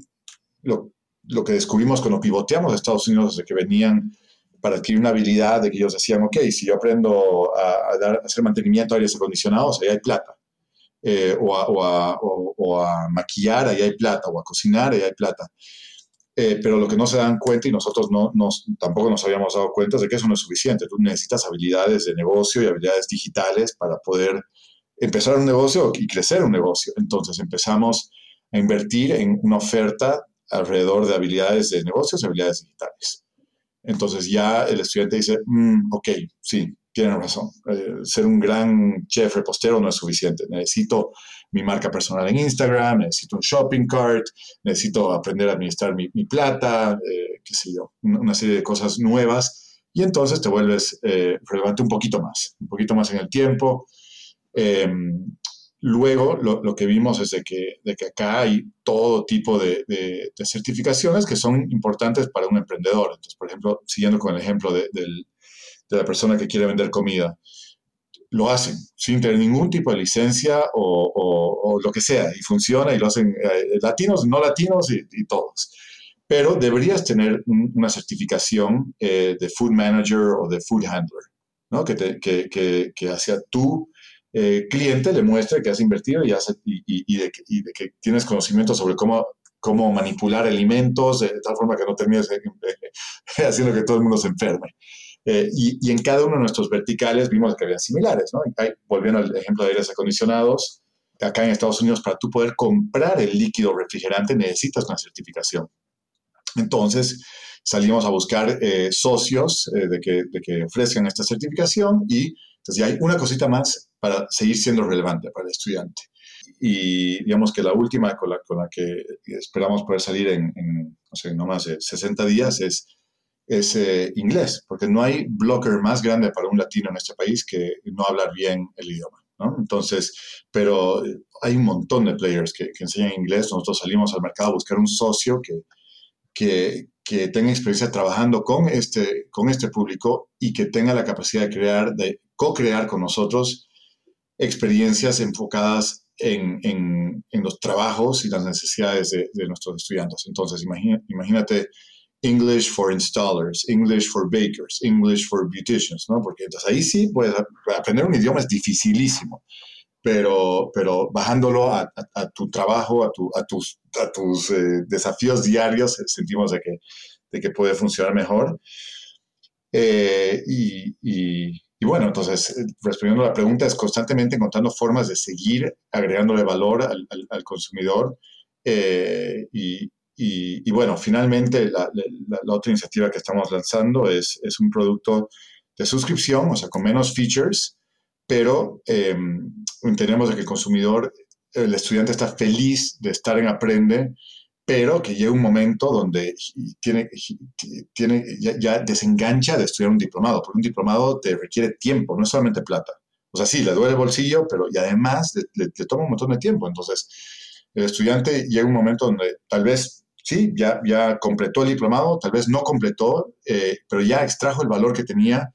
lo, lo, que descubrimos cuando pivoteamos a Estados Unidos desde que venían para adquirir una habilidad de que ellos decían, ok, si yo aprendo a, dar, hacer mantenimiento a aires acondicionados, ahí hay plata. Eh, o, a, o, a, o, a, maquillar, ahí hay plata, o a cocinar, ahí hay plata. Eh, pero lo que no se dan cuenta y nosotros no, tampoco nos habíamos dado cuenta es de que eso no es suficiente. Tú necesitas habilidades de negocio y habilidades digitales para poder empezar un negocio y crecer un negocio. Entonces empezamos a invertir en una oferta alrededor de habilidades de negocios y habilidades digitales. Entonces ya el estudiante dice, mm, ok, sí, tienen razón. Eh, ser un gran chef repostero no es suficiente. Necesito mi marca personal en Instagram, necesito un shopping cart, necesito aprender a administrar mi, plata, eh, qué sé yo, una serie de cosas nuevas. Y entonces te vuelves eh, relevante un poquito más, un poquito más en el tiempo. Em, luego, lo, que vimos es de que, de que acá hay todo tipo de, de, certificaciones que son importantes para un emprendedor. Entonces, por ejemplo, siguiendo con el ejemplo de, de la persona que quiere vender comida, lo hacen sin tener ningún tipo de licencia o, lo que sea, y funciona y lo hacen eh, latinos, no latinos y, todos. Pero deberías tener una certificación eh, de food manager o de food handler, ¿no? que, que, que, que, hacia tu eh, cliente le muestre que has invertido y, y, de, que tienes conocimiento sobre cómo, cómo manipular alimentos de tal forma que no termines [LAUGHS] haciendo que todo el mundo se enferme. Eh, y, en cada uno de nuestros verticales vimos que había similares, ¿no? volviendo al ejemplo de aires acondicionados, acá en Estados Unidos, para tú poder comprar el líquido refrigerante necesitas una certificación. Entonces, salimos a buscar eh, socios eh, de, que, de, que, ofrezcan esta certificación y entonces ya hay una cosita más para seguir siendo relevante para el estudiante. Y digamos que la última con la, con la que esperamos poder salir en, en no sé, no más de 60 días es es eh, inglés, porque no hay blocker más grande para un latino en este país que no hablar bien el idioma. ¿no? Entonces, pero hay un montón de players que, enseñan inglés. Nosotros salimos al mercado a buscar un socio que, que, que, tenga experiencia trabajando con este, con este público y que tenga la capacidad de crear, de co-crear con nosotros experiencias enfocadas en, los trabajos y las necesidades de, nuestros estudiantes. Entonces, imagínate English for installers, English for bakers, English for beauticians, ¿no? Porque entonces ahí sí puedes aprender un idioma es dificilísimo, pero, pero bajándolo a, tu trabajo, a, tu, a tus, a tus eh, desafíos diarios, sentimos de que, de que puede funcionar mejor. Eh, y y bueno, entonces, eh, respondiendo a la pregunta, es constantemente encontrando formas de seguir agregándole valor al, consumidor. Eh, y, bueno, finalmente, la, otra iniciativa que estamos lanzando es, es, un producto de suscripción, o sea, con menos features, pero eh, entendemos que el consumidor, el estudiante está feliz de estar en Aprende pero que llega un momento donde tiene, tiene, ya, desengancha de estudiar un diplomado, porque un diplomado te requiere tiempo, no es solamente plata. O sea, sí, le duele el bolsillo, pero y además le, toma un montón de tiempo. Entonces, el estudiante llega un momento donde tal vez, sí, ya, ya completó el diplomado, tal vez no completó, eh, pero ya extrajo el valor que tenía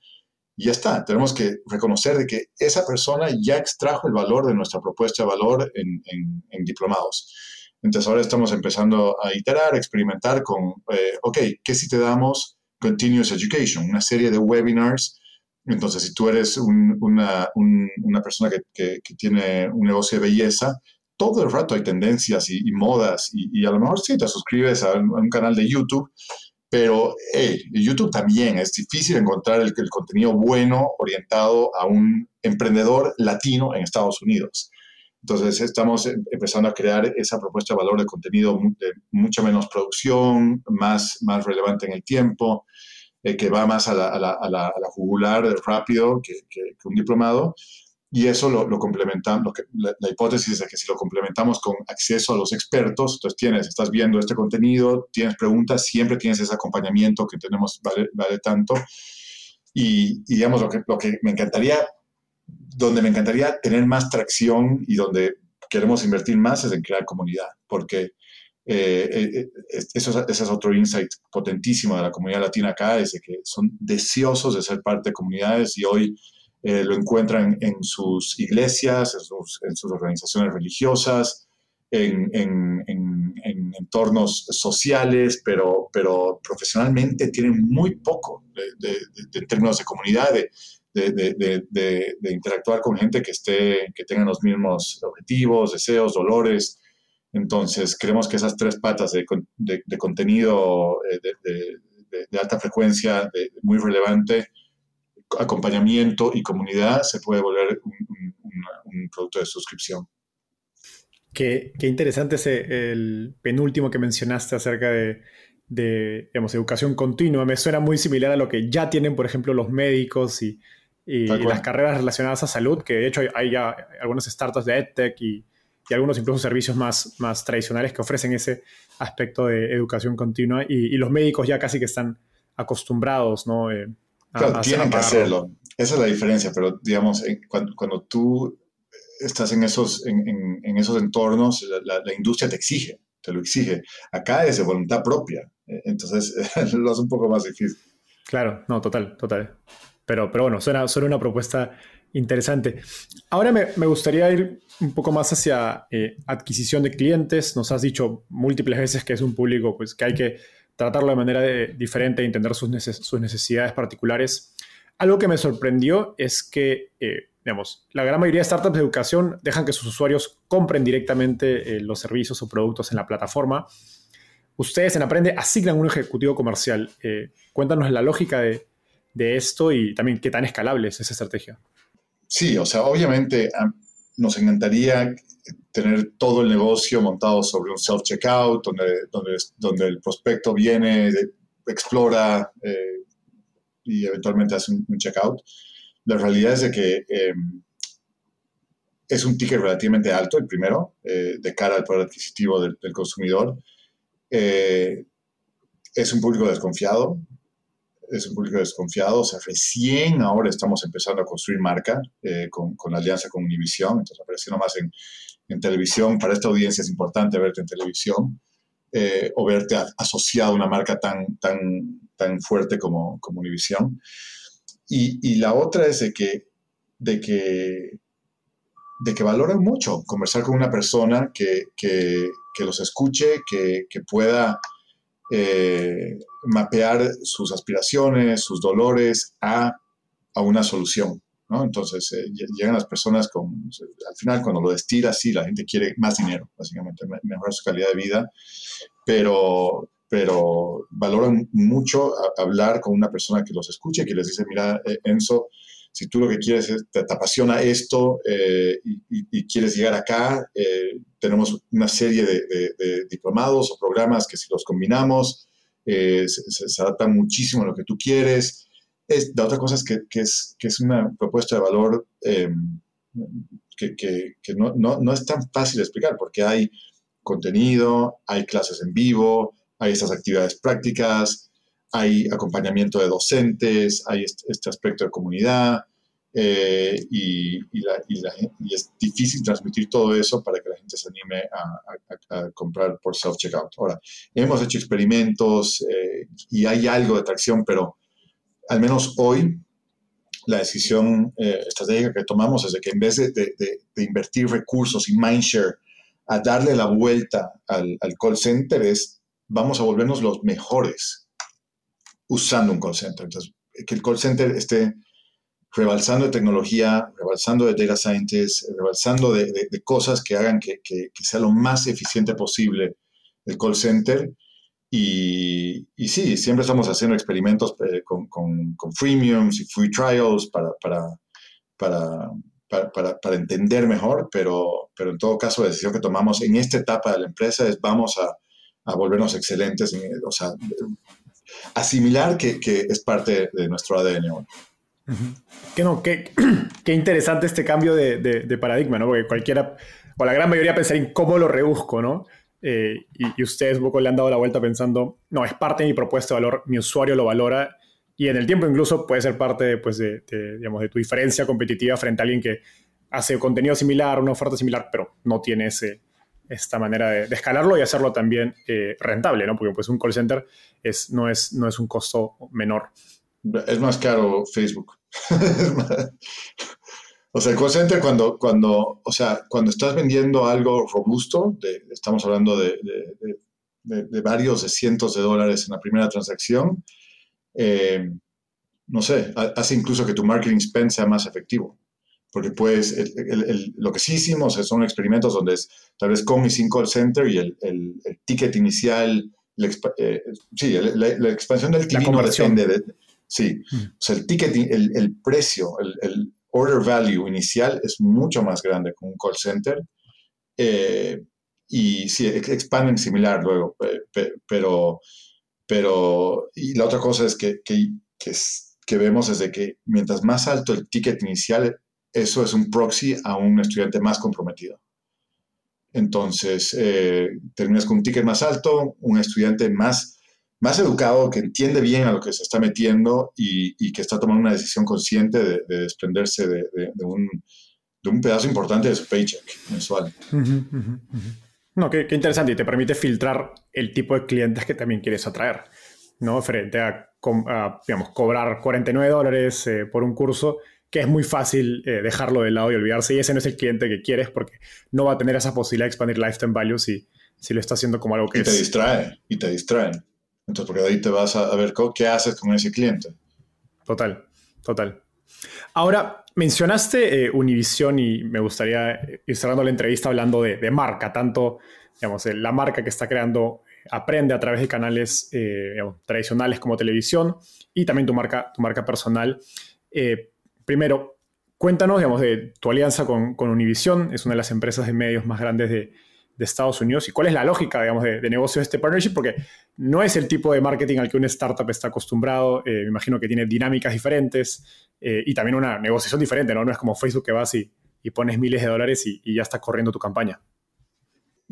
y ya está. Tenemos que reconocer de que esa persona ya extrajo el valor de nuestra propuesta de valor en, en diplomados. Entonces ahora estamos empezando a iterar, experimentar con, eh, ok, ¿qué si te damos Continuous Education? Una serie de webinars. Entonces, si tú eres una, una, persona que, que, tiene un negocio de belleza, todo el rato hay tendencias y, modas y, a lo mejor sí te suscribes a un, canal de YouTube, pero hey, YouTube también es difícil encontrar el, contenido bueno orientado a un emprendedor latino en Estados Unidos. Entonces estamos em, empezando a crear esa propuesta de valor de contenido de mucha menos producción, más, más relevante en el tiempo, eh, que va más a la, a la, jugular rápido que, un diplomado. Y eso lo, lo complementamos, la, hipótesis es que si lo complementamos con acceso a los expertos, entonces tienes, estás viendo este contenido, tienes preguntas, siempre tienes ese acompañamiento que tenemos, vale, vale tanto. Y, y, digamos, lo que, lo que me encantaría donde me encantaría tener más tracción y donde queremos invertir más es en crear comunidad, porque eh, eh, eh, eso, ese es otro insight potentísimo de la comunidad latina acá, es de que son deseosos de ser parte de comunidades y hoy lo encuentran en sus iglesias, en sus, organizaciones religiosas, en, entornos sociales, pero, pero profesionalmente tienen muy poco de, en términos de comunidad, de, de, interactuar con gente que, esté, que tenga los mismos objetivos, deseos, dolores. Entonces, creemos que esas tres patas de, contenido eh, de, alta frecuencia, muy relevante, acompañamiento y comunidad, se puede volver un, producto de suscripción.
Qué, qué, interesante ese el penúltimo que mencionaste acerca de, de educación continua. Me suena muy similar a lo que ya tienen, por ejemplo, los médicos y, y, las carreras relacionadas a salud, que de hecho hay ya algunas startups de EdTech y, y, algunos incluso servicios más, más tradicionales que ofrecen ese aspecto de educación continua y, los médicos ya casi que están acostumbrados, ¿no?
Eh, claro, tienen que hacerlo. Esa es la diferencia, pero digamos, cuando, cuando, tú estás en esos, en, en, esos entornos, la, la, industria te exige, te lo exige. Acá es de voluntad propia, eh, entonces [LAUGHS] lo hace un poco más difícil.
Claro, no, total, total. Pero, pero bueno, suena, suena una propuesta interesante. Ahora me, me, gustaría ir un poco más hacia eh, adquisición de clientes. Nos has dicho múltiples veces que es un público pues, que hay que tratarlo de manera diferente e entender sus, sus, necesidades particulares. Algo que me sorprendió es que, eh, digamos, la gran mayoría de startups de educación dejan que sus usuarios compren directamente eh, los servicios o productos en la plataforma. Ustedes en Aprende asignan un ejecutivo comercial. cuéntanos la lógica de, de esto y también qué tan escalable es esa estrategia.
Sí, o sea, obviamente nos encantaría tener todo el negocio montado sobre un self-checkout, donde, donde, donde el prospecto viene, explora eh, y eventualmente hace un, checkout. La realidad es de que em, es un ticket relativamente alto, el primero, eh, de cara al poder adquisitivo del, consumidor. Eh, es un público desconfiado, es un público desconfiado, o sea, recién ahora estamos empezando a construir marca eh, con, con, la alianza con Univision, entonces apareciendo más en, en, televisión, para esta audiencia es importante verte en televisión eh, o verte asociado a una marca tan, tan, tan fuerte como, como Univision. Y, y, la otra es de que, de que de que valoran mucho conversar con una persona que, que, que los escuche, que, que pueda eh, mapear sus aspiraciones, sus dolores a, a una solución. ¿No? Entonces eh, llegan las personas con, al final cuando lo destila, sí, la gente quiere más dinero, básicamente, mejorar su calidad de vida, pero, pero valoran mucho hablar con una persona que los escuche, que les dice, mira, eh, Enzo, si tú lo que quieres es, te, apasiona esto eh, y, quieres llegar acá, tenemos una serie de, diplomados o programas que si los combinamos, se, se, adaptan muchísimo a lo que tú quieres. Es, la otra cosa es que, que, es que es una propuesta de valor em, que, que no, no, no, es tan fácil de explicar porque hay contenido, hay clases en vivo, hay estas actividades prácticas, hay acompañamiento de docentes, hay este, aspecto de comunidad, eh, y, es difícil transmitir todo eso para que la gente se anime a, comprar por self-checkout. Ahora, hemos hecho experimentos eh, y hay algo de tracción, pero al menos hoy la decisión eh, estratégica que tomamos es de que en vez de, invertir recursos y mindshare a darle la vuelta al, al call center es vamos a volvernos los mejores usando un call center. Entonces, que el call center esté rebalsando de tecnología, rebalsando de data scientists, rebalsando de, cosas que hagan que, sea lo más eficiente posible el call center. Y, sí, siempre estamos haciendo experimentos eh, con, freemiums y free trials para, para, para, entender mejor, pero, pero en todo caso la decisión que tomamos en esta etapa de la empresa es vamos a, a volvernos excelentes, o sea, asimilar que, es parte de nuestro ADN
Que no, qué, [CLEARS THROAT] qué, interesante este cambio de, de, paradigma, ¿no? Porque cualquiera, o la gran mayoría pensaría en cómo lo reduzco, ¿no? Eh, y, ustedes un poco le han dado la vuelta pensando, no, es parte de mi propuesta de valor, mi usuario lo valora y en el tiempo incluso puede ser parte pues, de, digamos, de tu diferencia competitiva frente a alguien que hace contenido similar, una oferta similar, pero no tiene ese, esta manera de, escalarlo y hacerlo también eh, rentable, ¿no? Porque pues un call center es, no, es, no es un costo menor.
Es más caro Facebook. [LAUGHS] o sea, el call center cuando, cuando, o sea, cuando estás vendiendo algo robusto, estamos hablando de, de, varios de cientos de dólares en la primera transacción, eh, no sé, hace incluso que tu marketing spend sea más efectivo. Porque pues lo que sí hicimos son experimentos donde es tal vez con y sin call center y el, ticket inicial, eh, sí, la, expansión del TV no depende de... Sí, o sea, el ticket, el, precio, el, order value inicial es mucho más grande con un call center. Eh, y sí, expanden similar luego, pero, pero, y la otra cosa es que, que, que, que vemos es de que mientras más alto el ticket inicial, eso es un proxy a un estudiante más comprometido. Entonces, eh, terminas con un ticket más alto, un estudiante más, más educado, que entiende bien a lo que se está metiendo y, que está tomando una decisión consciente de, desprenderse de, un, pedazo importante de su paycheck mensual.
No, qué, interesante y te permite filtrar el tipo de clientes que también quieres atraer, ¿no? Frente a, digamos, cobrar 49 dólares eh, por un curso que es muy fácil eh, dejarlo de lado y olvidarse. Y ese no es el cliente que quieres porque no va a tener esa posibilidad de expandir lifetime value si, si lo está haciendo como algo que
y te distrae, y te distraen. Entonces, porque de ahí te vas a, ver qué haces con ese cliente.
Total, total. Ahora, mencionaste eh, Univision y me gustaría ir cerrando la entrevista hablando de, marca, tanto, la marca que está creando aprende a través de canales eh, tradicionales como televisión y también tu marca, tu marca personal. Eh, primero, cuéntanos, digamos, de tu alianza con, con, Univision, es una de las empresas de medios más grandes de, Estados Unidos, y cuál es la lógica, digamos, de, negocio de este partnership, porque no es el tipo de marketing al que una startup está acostumbrado, eh, me imagino que tiene dinámicas diferentes eh, y también una negociación diferente, ¿no? No es como Facebook que vas y, pones miles de dólares y, ya está corriendo tu campaña.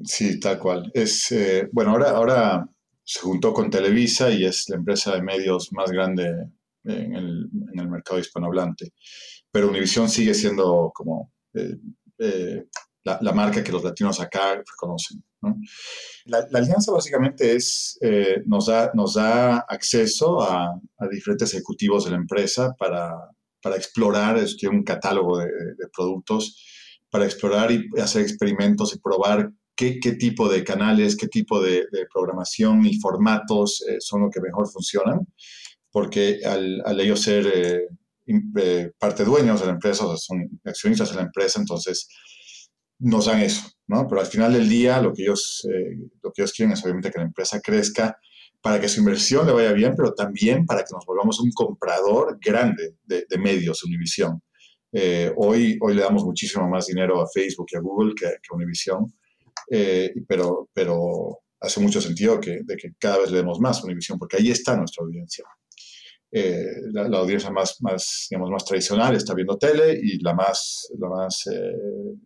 Sí, tal cual. Es, eh, bueno, ahora, ahora se juntó con Televisa y es la empresa de medios más grande en el, en el mercado hispanohablante. Pero Univision sigue siendo como eh, eh, la, la, marca que los latinos acá reconocen. La, la, alianza básicamente es, eh, nos, da, nos da acceso a, a, diferentes ejecutivos de la empresa para, para explorar un catálogo de, de productos para explorar y hacer experimentos y probar qué, qué tipo de canales, qué tipo de, programación y formatos eh, son los que mejor funcionan, porque al, al ellos ser eh, eh, parte dueños de la empresa, o sea, son accionistas de la empresa, entonces nos dan eso, ¿no? Pero al final del día lo que ellos, lo que ellos quieren es obviamente que la empresa crezca para que su inversión le vaya bien, pero también para que nos volvamos un comprador grande de, medios, Univision. Eh, hoy, hoy le damos muchísimo más dinero a Facebook y a Google que, a Univision, eh, pero, pero hace mucho sentido que, de que cada vez le demos más a Univision, porque ahí está nuestra audiencia. Eh, la, audiencia más, más, digamos, más tradicional está viendo tele y la más, la más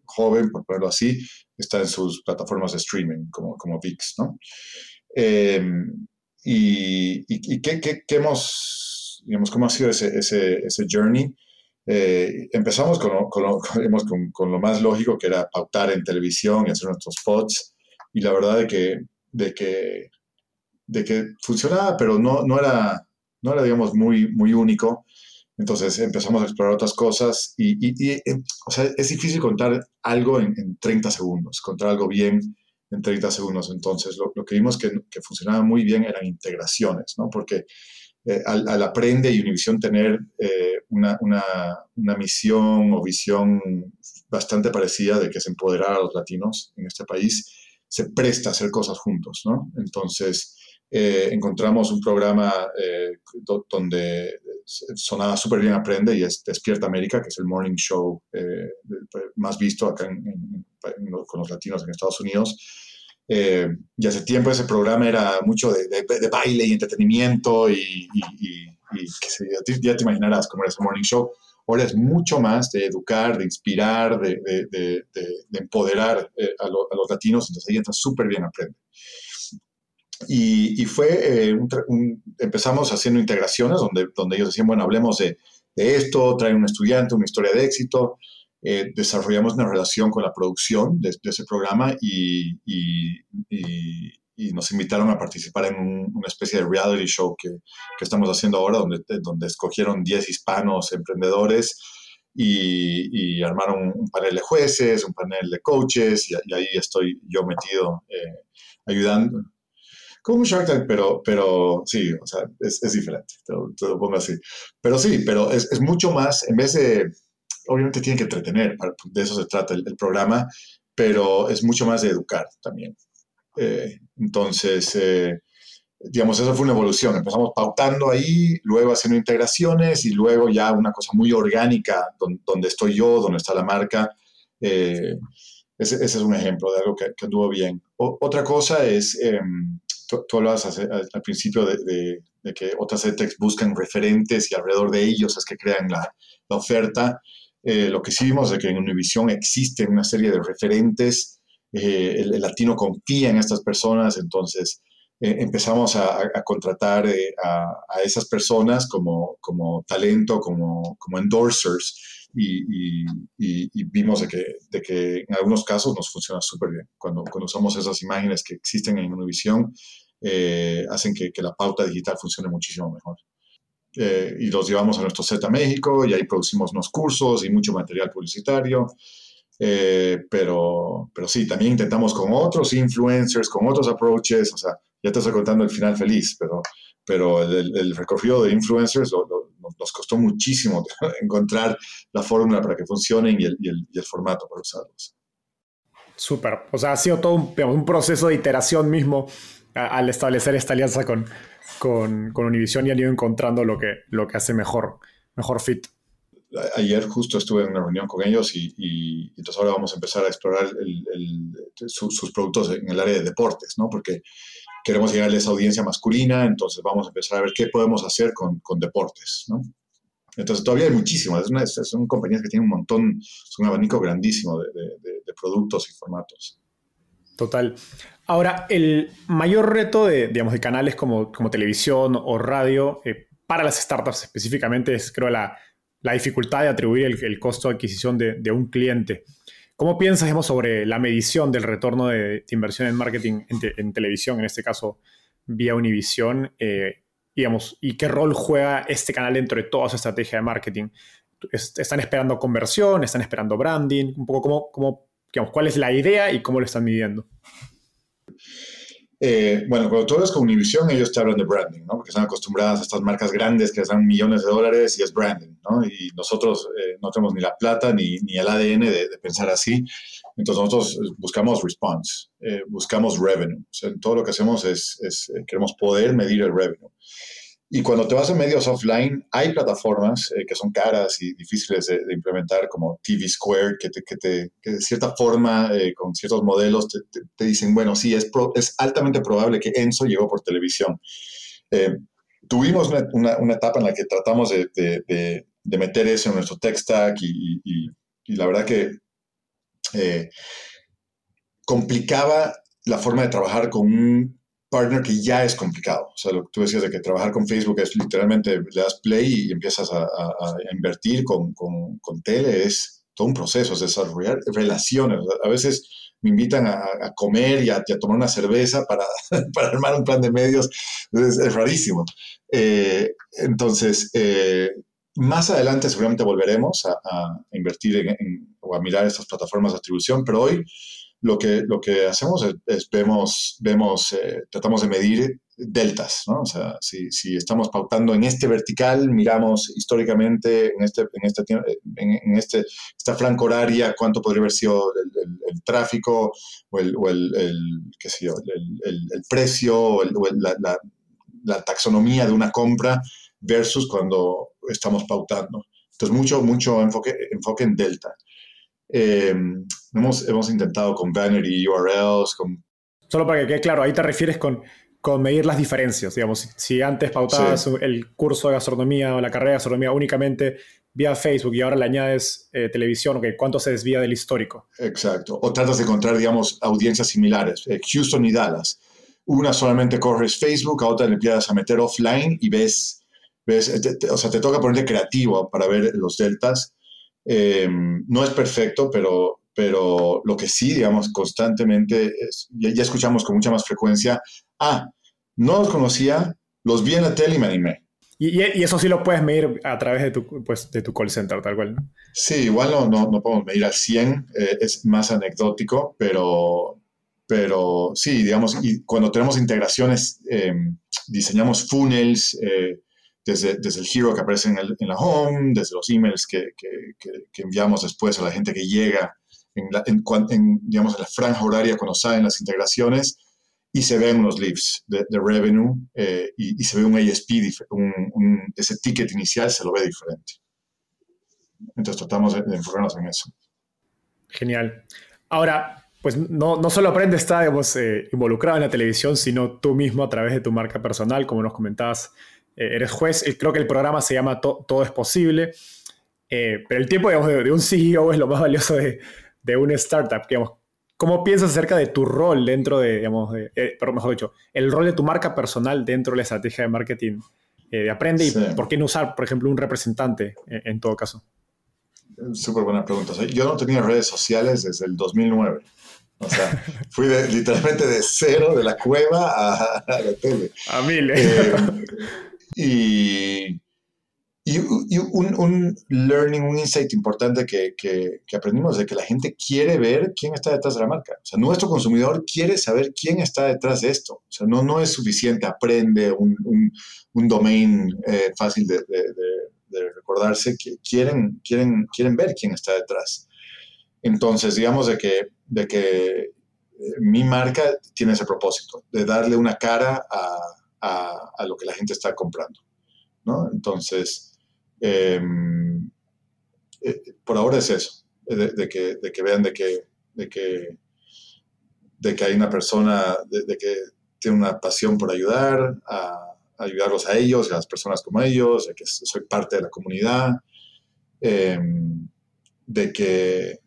joven, por ponerlo así, está en sus plataformas de streaming, como, como VIX, ¿no? y, y, qué, qué, qué, hemos, digamos, cómo ha sido ese, ese, ese journey? Eh, empezamos con lo, con, lo, [LAUGHS] con, lo, más lógico, que era pautar en televisión y hacer nuestros spots. Y la verdad de que, de que, de que funcionaba, pero no, no, era, no era, digamos, muy, muy único. Entonces empezamos a explorar otras cosas y, eh, o sea, es difícil contar algo en, en, 30 segundos, contar algo bien en 30 segundos. Entonces lo, que vimos que, que, funcionaba muy bien eran integraciones, ¿no? Porque eh, al, Aprende y Univision tener eh, una, una, una, misión o visión bastante parecida de que es empoderar a los latinos en este país, se presta a hacer cosas juntos, ¿no? Entonces, eh, encontramos un programa donde sonaba súper bien Aprende y es Despierta América, que es el morning show más visto acá con los latinos en Estados Unidos eh, y hace tiempo ese programa era mucho de, de, baile y entretenimiento y, y, ya, te, imaginarás cómo era ese morning show. Ahora es mucho más de educar, de inspirar, de, de empoderar eh, a, los latinos, entonces ahí entra súper bien aprende. Y, fue, eh, empezamos haciendo integraciones donde, donde ellos decían, bueno, hablemos de, esto, traen un estudiante, una historia de éxito, eh, desarrollamos una relación con la producción de, ese programa y, nos invitaron a participar en una especie de reality show que, estamos haciendo ahora, donde, donde escogieron 10 hispanos emprendedores y, armaron un panel de jueces, un panel de coaches, y, ahí estoy yo metido eh, ayudando. Como Shark Tank, pero, pero sí, o sea, es, diferente, te lo, pongo así. Pero sí, pero es, es mucho más, en vez de obviamente tiene que entretener, de eso se trata el, programa, pero es mucho más de educar también. Eh, entonces, eh, digamos, eso fue una evolución. Empezamos pautando ahí, luego haciendo integraciones y luego ya una cosa muy orgánica, donde, estoy yo, donde está la marca. Eh, ese, es un ejemplo de algo que, anduvo bien. otra cosa es, em, tú, hablabas al principio de, que otras EdTechs buscan referentes y alrededor de ellos es que crean la, oferta. Eh, lo que sí vimos es que en Univision existe una serie de referentes, eh, el, latino confía en estas personas, entonces eh, empezamos a, contratar a, esas personas como, como talento, como, como endorsers, y, vimos de que, de que, en algunos casos nos funciona súper bien. Cuando, cuando usamos esas imágenes que existen en Univision, hacen que, que la pauta digital funcione muchísimo mejor. Eh, y los llevamos a nuestro Z México y ahí producimos unos cursos y mucho material publicitario. Eh, pero, pero sí, también intentamos con otros influencers, con otros approaches, o sea, ya te estoy contando el final feliz, pero, pero el, recorrido de influencers nos costó muchísimo [LAUGHS] encontrar la fórmula para que funcionen y el, y el, formato para usarlos.
Súper, o sea, ha sido todo un, un proceso de iteración mismo al establecer esta alianza con, con, con Univision y han ido encontrando lo que, lo que hace mejor, mejor fit.
Ayer justo estuve en una reunión con ellos y, entonces ahora vamos a empezar a explorar sus productos en el área de deportes, ¿no? Porque queremos llegar a esa audiencia masculina, entonces vamos a empezar a ver qué podemos hacer con, con deportes, ¿no? Entonces todavía hay muchísimas, son compañías que tienen un montón, es un abanico grandísimo de, de productos y formatos.
Total. Ahora, el mayor reto de, digamos, de canales como, como televisión o radio eh, para las startups específicamente es, creo, la, la dificultad de atribuir el, costo de adquisición de, un cliente. ¿Cómo piensas digamos, sobre la medición del retorno de, inversión en marketing en, televisión, en este caso vía Univision? Eh, digamos, ¿Y qué rol juega este canal dentro de toda su estrategia de marketing? están esperando conversión, están esperando branding, un poco cómo digamos, cuál es la idea y cómo lo están midiendo.
Eh, bueno, cuando tú hablas con Univision, ellos te hablan de branding, ¿no? Porque están acostumbradas a estas marcas grandes que les dan millones de dólares y es branding, ¿no? Y nosotros eh, no tenemos ni la plata ni, ni el ADN de, pensar así. Entonces nosotros buscamos response, eh, buscamos revenue. O sea, todo lo que hacemos es, es queremos poder medir el revenue. Y cuando te vas a medios offline, hay plataformas eh, que son caras y difíciles de, implementar, como TV Square, que, te, que, te, que de cierta forma, eh, con ciertos modelos, te, te, dicen, bueno, sí, es, es altamente probable que Enzo llegó por televisión. Eh, tuvimos una, una, etapa en la que tratamos de, de, meter eso en nuestro tech stack y, y, y la verdad que complicaba la forma de trabajar con un partner que ya es complicado. O sea, lo que tú decías de que trabajar con Facebook es literalmente le das play y empiezas a, invertir con, con, con, tele, es todo un proceso, es desarrollar relaciones. A veces me invitan a, comer y a, tomar una cerveza para, [LAUGHS] para, armar un plan de medios, es, rarísimo. Eh, entonces, eh, más adelante seguramente volveremos a, invertir o a mirar estas plataformas de atribución, pero hoy lo que, lo que hacemos es, vemos, vemos eh, tratamos de medir deltas, ¿no? O sea, si, si, estamos pautando en este vertical, miramos históricamente en, este, en, este, en, este, esta franca horaria cuánto podría haber sido el, tráfico o el, o el, qué sé yo, el, precio o, la, la, la, taxonomía de una compra versus cuando estamos pautando. Entonces, mucho, mucho enfoque, enfoque en delta. Eh, hemos, hemos intentado con banner y URLs. Con...
Solo para que quede claro, ahí te refieres con, con medir las diferencias. Digamos, si antes pautabas el curso de gastronomía o la carrera de gastronomía únicamente vía Facebook y ahora le añades eh, televisión, okay, ¿cuánto se desvía del histórico?
Exacto. O tratas de encontrar, digamos, audiencias similares. Eh, Houston y Dallas. Una solamente corres Facebook, a otra le empiezas a meter offline y ves, ves o sea, te toca ponerle creativo para ver los deltas Em, no es perfecto, pero, pero lo que sí, digamos, constantemente, ya, escuchamos con mucha más frecuencia, ah, no los conocía, los vi en la tele y me animé.
Y, y, eso sí lo puedes medir a través de tu, pues, de tu call center, tal cual.
Sí, igual no, no, no podemos medir al 100, eh, es más anecdótico, pero, pero sí, digamos, y cuando tenemos integraciones, em, diseñamos funnels, eh, desde, el hero que aparece en, la home, desde los emails que, enviamos después a la gente que llega en la, digamos, en la franja horaria cuando salen las integraciones y se ven unos leads de, revenue eh, y, se ve un ASP, un, ese ticket inicial se lo ve diferente. Entonces tratamos de, enfocarnos en eso.
Genial. Ahora, pues no, no solo aprendes estar eh, involucrado en la televisión, sino tú mismo a través de tu marca personal, como nos comentabas eh, eres juez, creo que el programa se llama Todo es posible, eh, pero el tiempo de, un CEO es lo más valioso de, de una startup. Digamos. ¿Cómo piensas acerca de tu rol dentro de, digamos, eh, pero mejor dicho, el rol de tu marca personal dentro de la estrategia de marketing de Aprende y por qué no usar, por ejemplo, un representante en, todo caso?
Súper buena pregunta. yo no tenía redes sociales desde el 2009. O sea, [LAUGHS] fui literalmente de cero, de la cueva a, la tele.
A mil. [LAUGHS] Eh,
y, y, un, un, learning, un insight importante que, que, aprendimos de que la gente quiere ver quién está detrás de la marca. O sea, nuestro consumidor quiere saber quién está detrás de esto. O sea, no, no es suficiente, aprende un, un, un domain eh, fácil de, de, de, recordarse, que quieren, quieren, quieren ver quién está detrás. Entonces, digamos de que, de que eh, mi marca tiene ese propósito, de darle una cara a a, lo que la gente está comprando. ¿no? Entonces, em, eh, por ahora es eso, de, que, de que, vean de que, de que, de que hay una persona de, que tiene una pasión por ayudar, a, ayudarlos a ellos, a las personas como ellos, de que soy parte de la comunidad, em, de que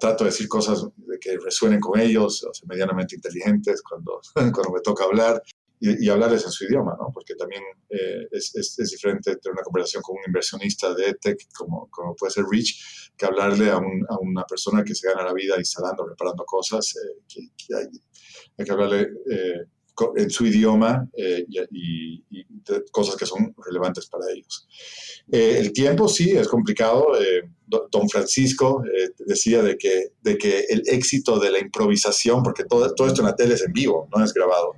trato de decir cosas de que resuenen con ellos, medianamente inteligentes cuando, [LAUGHS] cuando me toca hablar, y, hablarles en su idioma, ¿no? Porque también eh, es, diferente tener una conversación con un inversionista de tech, como, puede ser Rich, que hablarle a, un, a, una persona que se gana la vida instalando, reparando cosas, eh, que, hay, que hablarle eh, en su idioma eh, y, cosas que son relevantes para ellos. El tiempo sí es complicado. don Francisco decía de que, de que el éxito de la improvisación, porque todo, todo esto en la tele es en vivo, no es grabado,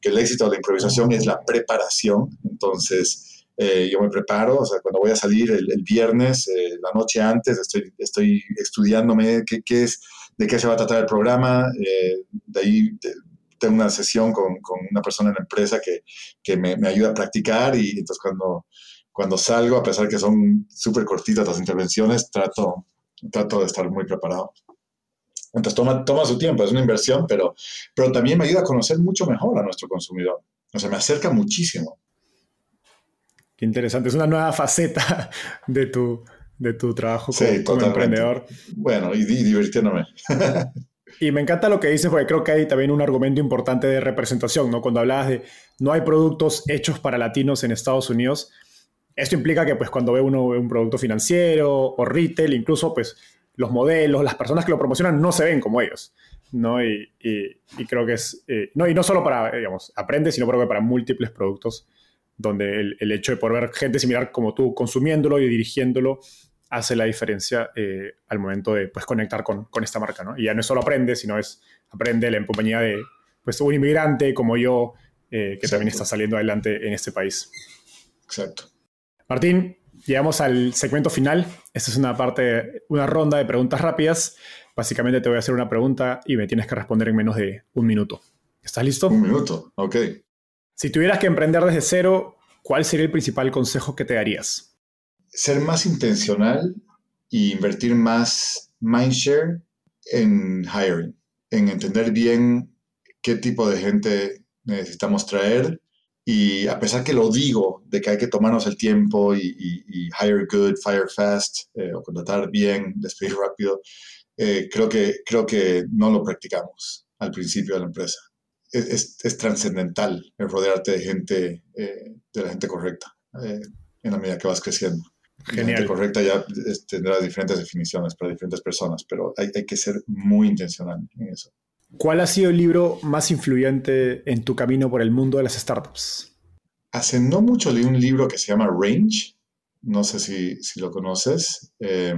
que el éxito de la improvisación es la preparación. Entonces, yo me preparo, o sea, cuando voy a salir el, viernes, la noche antes, estoy, estoy estudiándome qué, qué, es, de qué se va a tratar el programa, de ahí tengo una sesión con, con, una persona en la empresa que, que me, me, ayuda a practicar y entonces cuando, cuando salgo, a pesar que son súper cortitas las intervenciones, trato, trato de estar muy preparado. Entonces toma, toma su tiempo, es una inversión, pero, pero también me ayuda a conocer mucho mejor a nuestro consumidor. O sea, me acerca muchísimo.
Qué interesante, es una nueva faceta de tu, de tu trabajo como, como emprendedor.
Bueno, y, y divirtiéndome. [LAUGHS]
Y me encanta lo que dices, porque creo que hay también un argumento importante de representación, ¿no? Cuando hablabas de no hay productos hechos para latinos en Estados Unidos, esto implica que pues cuando ve uno un producto financiero o retail, incluso pues los modelos, las personas que lo promocionan no se ven como ellos, ¿no? Y, creo que es, eh, no, y no solo para, digamos, aprende, sino creo que para múltiples productos, donde el, el hecho de poder ver gente similar como tú consumiéndolo y dirigiéndolo hace la diferencia eh, al momento de pues, conectar con, con, esta marca. ¿no? Y ya no solo aprende, sino es aprende la compañía de pues, un inmigrante como yo, eh, que también está saliendo adelante en este país.
Exacto.
Martín, llegamos al segmento final. Esta es una parte, una ronda de preguntas rápidas. Básicamente te voy a hacer una pregunta y me tienes que responder en menos de un minuto. ¿Estás listo?
Un minuto, ok.
Si tuvieras que emprender desde cero, ¿cuál sería el principal consejo que te darías?
ser más intencional e invertir más mindshare en hiring, en entender bien qué tipo de gente necesitamos traer. Y a pesar que lo digo, de que hay que tomarnos el tiempo y, hire good, fire fast, eh, o contratar bien, despedir rápido, eh, creo, que, creo que no lo practicamos al principio de la empresa. Es, es, trascendental rodearte de gente, eh, de la gente correcta en la medida que vas creciendo. Genial. correcta ya tendrá diferentes definiciones para diferentes personas, pero hay, hay, que ser muy intencional en eso.
¿Cuál ha sido el libro más influyente en tu camino por el mundo de las startups?
Hace no mucho leí un libro que se llama Range, no sé si, si lo conoces. Eh,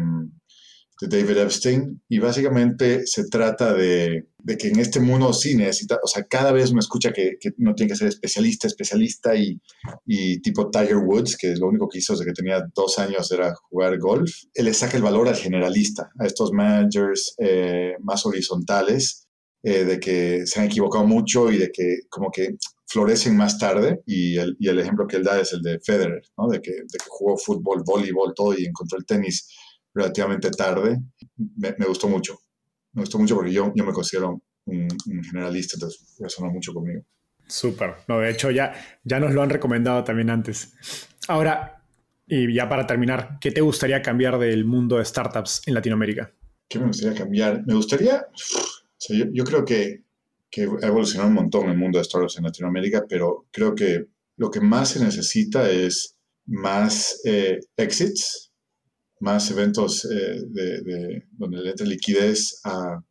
de David Epstein, y básicamente se trata de, de, que en este mundo sí necesita, o sea, cada vez uno escucha que, que uno tiene que ser especialista, especialista y, y, tipo Tiger Woods, que lo único que hizo desde que tenía dos años era jugar golf, él le saca el valor al generalista, a estos managers eh, más horizontales, eh, de que se han equivocado mucho y de que como que florecen más tarde y el, y el ejemplo que él da es el de Federer, ¿no? de, que, de que jugó fútbol, voleibol, todo y encontró el tenis relativamente tarde, me, gustó mucho. Me gustó mucho porque yo, yo me considero un, generalista, entonces resonó mucho conmigo.
Súper. No, de hecho, ya, ya nos lo han recomendado también antes. Ahora, y ya para terminar, ¿qué te gustaría cambiar del mundo de startups en Latinoamérica?
¿Qué me gustaría cambiar? Me gustaría, yo, creo que, que ha evolucionado un montón el mundo de startups en Latinoamérica, pero creo que lo que más se necesita es más eh, exits, más eventos eh, de, donde le entre liquidez a,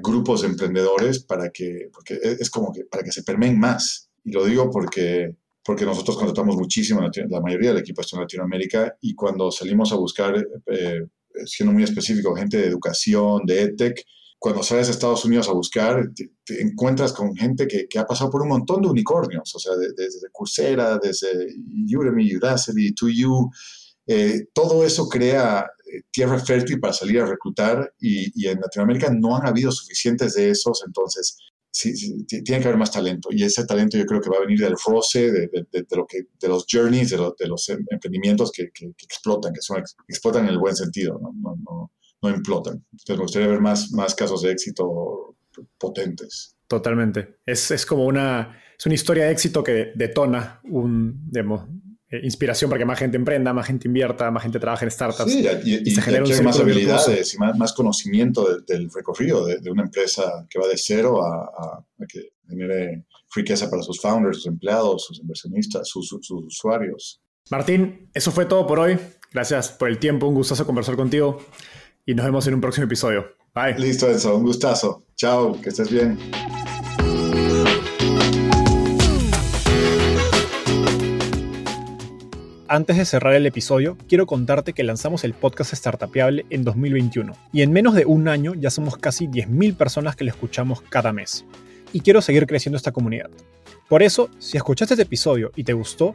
grupos de emprendedores para que, porque e, es como que para que se permeen más. Y lo digo porque, porque nosotros contratamos muchísimo, la mayoría del equipo está en Latinoamérica, y cuando salimos a buscar, eh, siendo muy específico, gente de educación, de EdTech, cuando sales a Estados Unidos a buscar, te, encuentras con gente que, que, ha pasado por un montón de unicornios, o sea, desde Coursera, desde Udemy, Udacity, 2U, eh, todo eso crea eh, tierra fértil para salir a reclutar y, en Latinoamérica no han habido suficientes de esos, entonces sí, tiene que haber más talento. Y ese talento yo creo que va a venir del roce, de, lo que, de los journeys, de, los em, emprendimientos que, explotan, que son, explotan en el buen sentido, no, no, no implotan. Entonces me gustaría ver más, más casos de éxito potentes.
Totalmente. Es, es como una, es una historia de éxito que detona un, digamos, eh, inspiración para que más gente emprenda, más gente invierta, más gente trabaje en startups.
Sí, y, se genera un más habilidades y más, conocimiento del recorrido de, una empresa que va de cero a, que genere riqueza para sus founders, sus empleados, sus inversionistas, sus, usuarios.
Martín, eso fue todo por hoy. Gracias por el tiempo, un gustazo conversar contigo y nos vemos en un próximo episodio. Bye.
Listo, eso. Un gustazo. Chao, que estés bien.
antes de cerrar el episodio, quiero contarte que lanzamos el podcast Startupeable en 2021 y en menos de un año ya somos casi 10.000 personas que lo escuchamos cada mes. Y quiero seguir creciendo esta comunidad. Por eso, si escuchaste este episodio y te gustó,